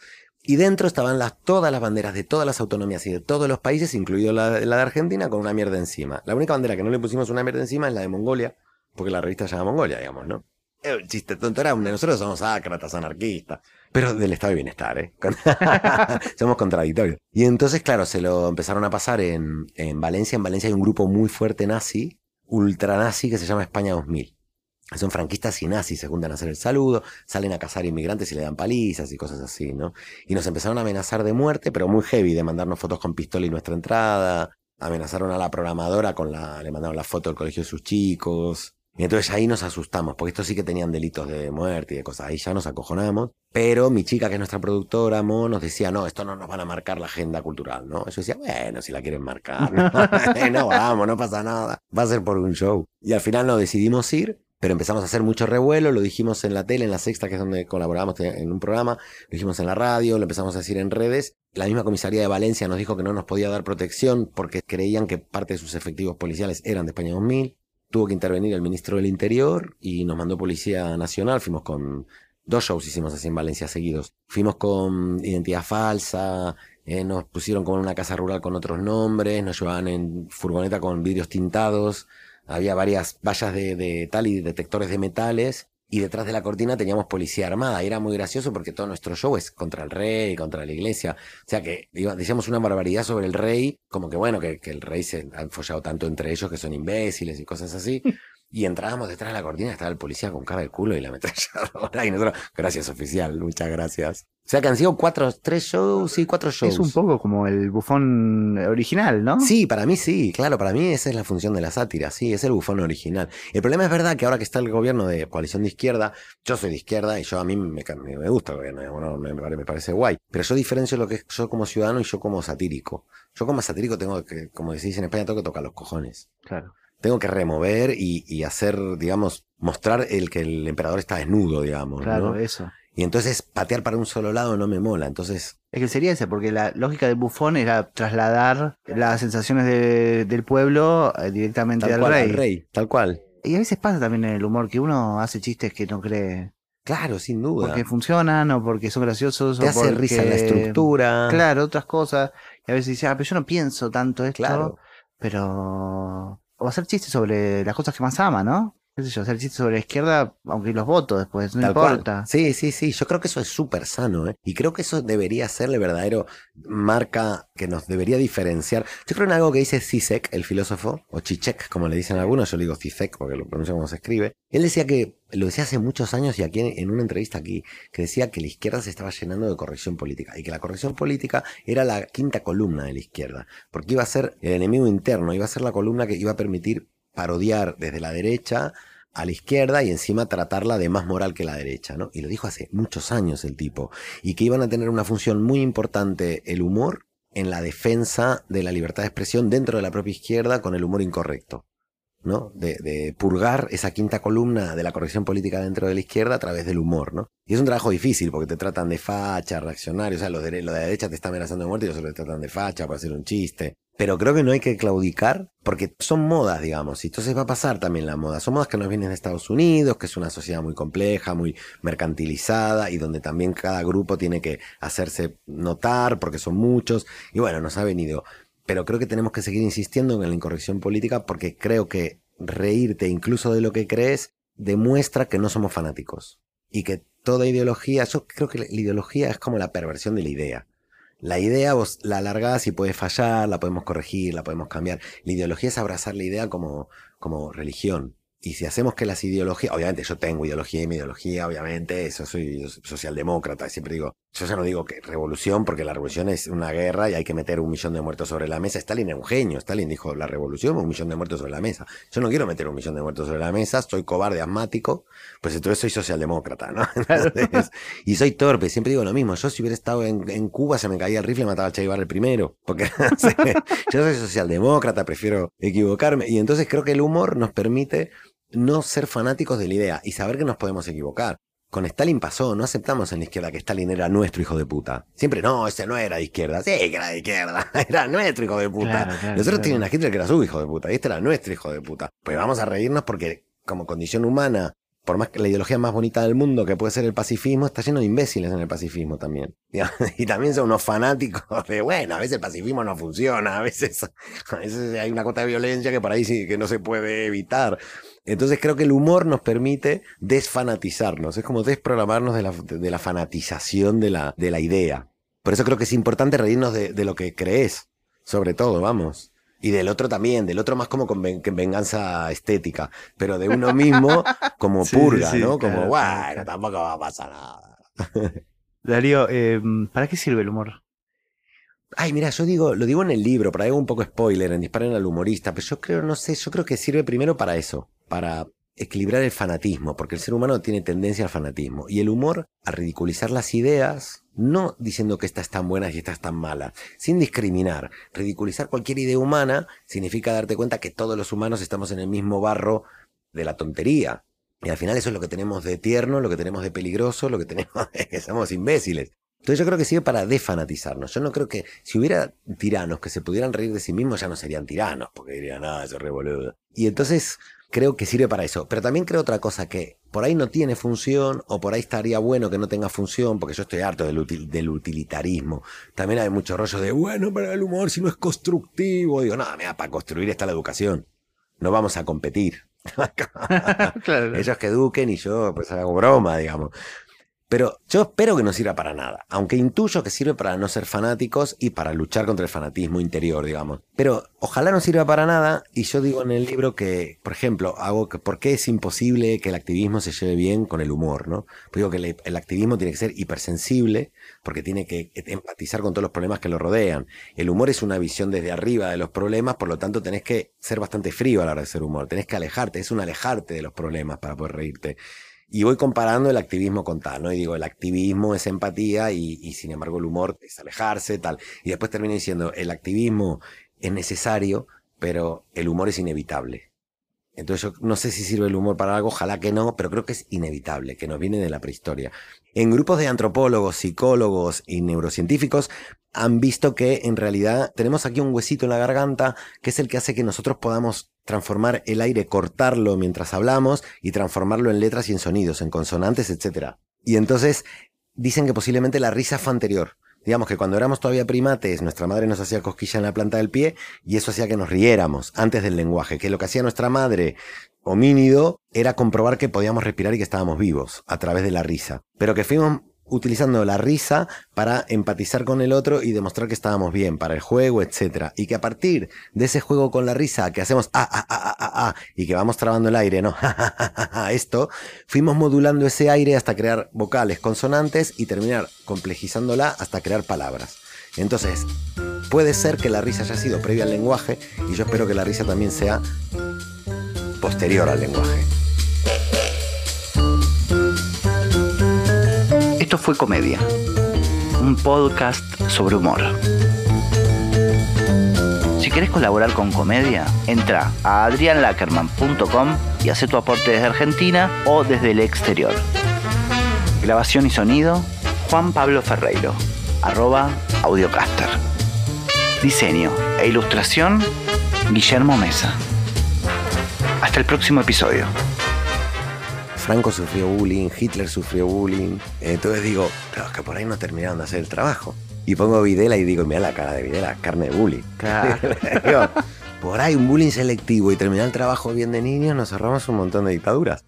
Y dentro estaban las, todas las banderas de todas las autonomías y de todos los países, incluido la, la de Argentina, con una mierda encima. La única bandera que no le pusimos una mierda encima es la de Mongolia, porque la revista se llama Mongolia, digamos, ¿no? Un chiste tonto. Era nosotros somos ácratas, anarquistas. Pero del estado de bienestar, ¿eh? [LAUGHS] somos contradictorios. Y entonces, claro, se lo empezaron a pasar en, en Valencia. En Valencia hay un grupo muy fuerte nazi, ultranazi, que se llama España 2000. Son franquistas y nazis, se juntan a hacer el saludo, salen a cazar inmigrantes y le dan palizas y cosas así, ¿no? Y nos empezaron a amenazar de muerte, pero muy heavy, de mandarnos fotos con pistola y nuestra entrada. Amenazaron a la programadora con la, le mandaron la foto del colegio de sus chicos. Y entonces ahí nos asustamos, porque estos sí que tenían delitos de muerte y de cosas. Ahí ya nos acojonamos. Pero mi chica, que es nuestra productora, Mo, nos decía, no, esto no nos van a marcar la agenda cultural, ¿no? Yo decía, bueno, si la quieren marcar, no, [LAUGHS] no vamos, no pasa nada. Va a ser por un show. Y al final no decidimos ir, pero empezamos a hacer mucho revuelo, lo dijimos en la tele, en la sexta, que es donde colaboramos en un programa, lo dijimos en la radio, lo empezamos a decir en redes. La misma comisaría de Valencia nos dijo que no nos podía dar protección porque creían que parte de sus efectivos policiales eran de España 2000. Tuvo que intervenir el ministro del Interior y nos mandó Policía Nacional. Fuimos con dos shows hicimos así en Valencia seguidos. Fuimos con identidad falsa, eh, nos pusieron como en una casa rural con otros nombres, nos llevaban en furgoneta con vidrios tintados, había varias vallas de, de tal y detectores de metales. Y detrás de la cortina teníamos policía armada. Y era muy gracioso porque todo nuestro show es contra el rey, contra la iglesia. O sea que decíamos una barbaridad sobre el rey, como que bueno, que, que el rey se han follado tanto entre ellos que son imbéciles y cosas así. Y entrábamos detrás de la cortina, estaba el policía con cara de culo y la ametralladora. [LAUGHS] Y nosotros, gracias oficial, muchas gracias. O sea que han sido cuatro, tres shows, sí, cuatro shows. Es un poco como el bufón original, ¿no? Sí, para mí sí, claro, para mí esa es la función de la sátira, sí, es el bufón original. El problema es verdad que ahora que está el gobierno de coalición de izquierda, yo soy de izquierda y yo a mí me, me- gusta el gobierno, digamos, no, me, pare- me parece guay, pero yo diferencio lo que es yo como ciudadano y yo como satírico. Yo como satírico tengo que, como decís en España, tengo que tocar los cojones. Claro. Tengo que remover y, y hacer, digamos, mostrar el que el emperador está desnudo, digamos. Claro, ¿no? eso. Y entonces patear para un solo lado no me mola. Entonces, Es que sería ese, porque la lógica del bufón era trasladar las sensaciones de- del pueblo eh, directamente tal al cual, rey. al rey, tal cual. Y a veces pasa también en el humor que uno hace chistes que no cree Claro, sin duda. porque funcionan o porque son graciosos Te o hace porque... risa la estructura. Claro, otras cosas. Y a veces dice, ah, pero yo no pienso tanto esto. Claro. Pero... O hacer chistes sobre las cosas que más ama, ¿no? Qué sé yo, hacer chistes sobre la izquierda, aunque los votos después, no Tal cual. importa. Sí, sí, sí. Yo creo que eso es súper sano, ¿eh? Y creo que eso debería ser el verdadero marca que nos debería diferenciar. Yo creo en algo que dice Zizek, el filósofo, o Chichek, como le dicen algunos, yo le digo Zizek porque lo pronuncio como se escribe. Él decía que, lo decía hace muchos años y aquí en, en una entrevista aquí, que decía que la izquierda se estaba llenando de corrección política y que la corrección política era la quinta columna de la izquierda, porque iba a ser el enemigo interno, iba a ser la columna que iba a permitir parodiar desde la derecha a la izquierda y encima tratarla de más moral que la derecha, ¿no? Y lo dijo hace muchos años el tipo. Y que iban a tener una función muy importante el humor en la defensa de la libertad de expresión dentro de la propia izquierda con el humor incorrecto. ¿no? De, de, purgar esa quinta columna de la corrección política dentro de la izquierda a través del humor, ¿no? Y es un trabajo difícil porque te tratan de facha, reaccionario, o sea, los de, los de la derecha te están amenazando de muerte y ellos te tratan de facha para hacer un chiste. Pero creo que no hay que claudicar porque son modas, digamos, y entonces va a pasar también la moda. Son modas que nos vienen de Estados Unidos, que es una sociedad muy compleja, muy mercantilizada y donde también cada grupo tiene que hacerse notar porque son muchos. Y bueno, nos ha venido pero creo que tenemos que seguir insistiendo en la incorrección política porque creo que reírte incluso de lo que crees demuestra que no somos fanáticos y que toda ideología, yo creo que la ideología es como la perversión de la idea. La idea vos la alargás y puede fallar, la podemos corregir, la podemos cambiar. La ideología es abrazar la idea como, como religión. Y si hacemos que las ideologías, obviamente yo tengo ideología y mi ideología, obviamente, eso soy socialdemócrata, siempre digo, yo ya no digo que revolución, porque la revolución es una guerra y hay que meter un millón de muertos sobre la mesa. Stalin era un genio, Stalin dijo, la revolución, un millón de muertos sobre la mesa. Yo no quiero meter un millón de muertos sobre la mesa, soy cobarde, asmático, pues entonces soy socialdemócrata, ¿no? [LAUGHS] Y soy torpe, siempre digo lo mismo, yo si hubiera estado en, Cuba se me caía el rifle y mataba al Che Guevara el primero, porque [LAUGHS] yo soy socialdemócrata, prefiero equivocarme, y entonces creo que el humor nos permite no ser fanáticos de la idea y saber que nos podemos equivocar. Con Stalin pasó, no aceptamos en la izquierda que Stalin era nuestro hijo de puta. Siempre, no, ese no era de izquierda. Sí, que era de izquierda. [LAUGHS] Era nuestro hijo de puta. Claro, claro, Nosotros claro. tienen a Hitler que era su hijo de puta. Y este era nuestro hijo de puta. Pues vamos a reírnos porque, como condición humana, por más que la ideología más bonita del mundo, que puede ser el pacifismo, está lleno de imbéciles en el pacifismo también. [LAUGHS] Y también son unos fanáticos de, bueno, a veces el pacifismo no funciona, a veces, [LAUGHS] a veces hay una cota de violencia que por ahí sí que no se puede evitar. Entonces creo que el humor nos permite desfanatizarnos, es como desprogramarnos de la, de la fanatización de la, de la idea. Por eso creo que es importante reírnos de, de lo que crees, sobre todo, vamos. Y del otro también, del otro más como con ven- que venganza estética, pero de uno mismo como [LAUGHS] Sí, purga, sí, ¿no? claro, Como, bueno, tampoco va a pasar nada. [LAUGHS] Darío, eh, ¿para qué sirve el humor? Ay, mira, yo digo, lo digo en el libro, para hago un poco spoiler, en Disparen al humorista, pero yo creo, no sé, yo creo que sirve primero para eso, para equilibrar el fanatismo, porque el ser humano tiene tendencia al fanatismo. Y el humor a ridiculizar las ideas, no diciendo que estas están buenas y estas están malas, sin discriminar. Ridiculizar cualquier idea humana significa darte cuenta que todos los humanos estamos en el mismo barro de la tontería. Y al final eso es lo que tenemos de tierno, lo que tenemos de peligroso, lo que tenemos [LAUGHS] es que somos imbéciles. Entonces yo creo que sirve para defanatizarnos. Yo no creo que si hubiera tiranos que se pudieran reír de sí mismos ya no serían tiranos, porque dirían, ah, eso es. Y entonces creo que sirve para eso. Pero también creo otra cosa, que por ahí no tiene función, o por ahí estaría bueno que no tenga función, porque yo estoy harto del, util- del utilitarismo. También hay mucho rollo de, bueno, para el humor si no es constructivo. Digo, no, mira, para construir está la educación. No vamos a competir. [LAUGHS] [LAUGHS] claro. Ellos que eduquen y yo pues hago broma, digamos. Pero yo espero que no sirva para nada, aunque intuyo que sirve para no ser fanáticos y para luchar contra el fanatismo interior, digamos. Pero ojalá no sirva para nada y yo digo en el libro que, por ejemplo, hago que por qué es imposible que el activismo se lleve bien con el humor, ¿no? Pues digo que el, activismo tiene que ser hipersensible porque tiene que empatizar con todos los problemas que lo rodean. El humor es una visión desde arriba de los problemas, por lo tanto tenés que ser bastante frío a la hora de hacer humor, tenés que alejarte, es un alejarte de los problemas para poder reírte. Y voy comparando el activismo con tal, ¿no? Y digo, el activismo es empatía y, y sin embargo el humor es alejarse, tal. Y después termino diciendo, el activismo es necesario, pero el humor es inevitable. Entonces yo no sé si sirve el humor para algo, ojalá que no, pero creo que es inevitable, que nos viene de la prehistoria. En grupos de antropólogos, psicólogos y neurocientíficos han visto que en realidad tenemos aquí un huesito en la garganta que es el que hace que nosotros podamos transformar el aire, cortarlo mientras hablamos y transformarlo en letras y en sonidos, en consonantes, etc. Y entonces dicen que posiblemente la risa fue anterior. Digamos que cuando éramos todavía primates, nuestra madre nos hacía cosquilla en la planta del pie y eso hacía que nos riéramos antes del lenguaje, que lo que hacía nuestra madre homínido era comprobar que podíamos respirar y que estábamos vivos a través de la risa. Pero que fuimos utilizando la risa para empatizar con el otro y demostrar que estábamos bien para el juego, etcétera, y que a partir de ese juego con la risa que hacemos ah ah ah ah ah, ah y que vamos trabando el aire, no, [LAUGHS] esto, fuimos modulando ese aire hasta crear vocales, consonantes y terminar complejizándola hasta crear palabras. Entonces, puede ser que la risa haya sido previa al lenguaje y yo espero que la risa también sea posterior al lenguaje. Esto fue Comedia, un podcast sobre humor. Si querés colaborar con Comedia, entra a adrianlackerman.com y hace tu aporte desde Argentina o desde el exterior. Grabación y sonido, Juan Pablo Ferreiro, arroba audiocaster. Diseño e ilustración, Guillermo Mesa. Hasta el próximo episodio. Franco sufrió bullying, Hitler sufrió bullying. Entonces digo, claro, es que por ahí no terminaron de hacer el trabajo. Y pongo Videla y digo, mira la cara de Videla, carne de bullying. Claro. [LAUGHS] Digo, por ahí un bullying selectivo y terminar el trabajo bien de niños, nos ahorramos un montón de dictaduras.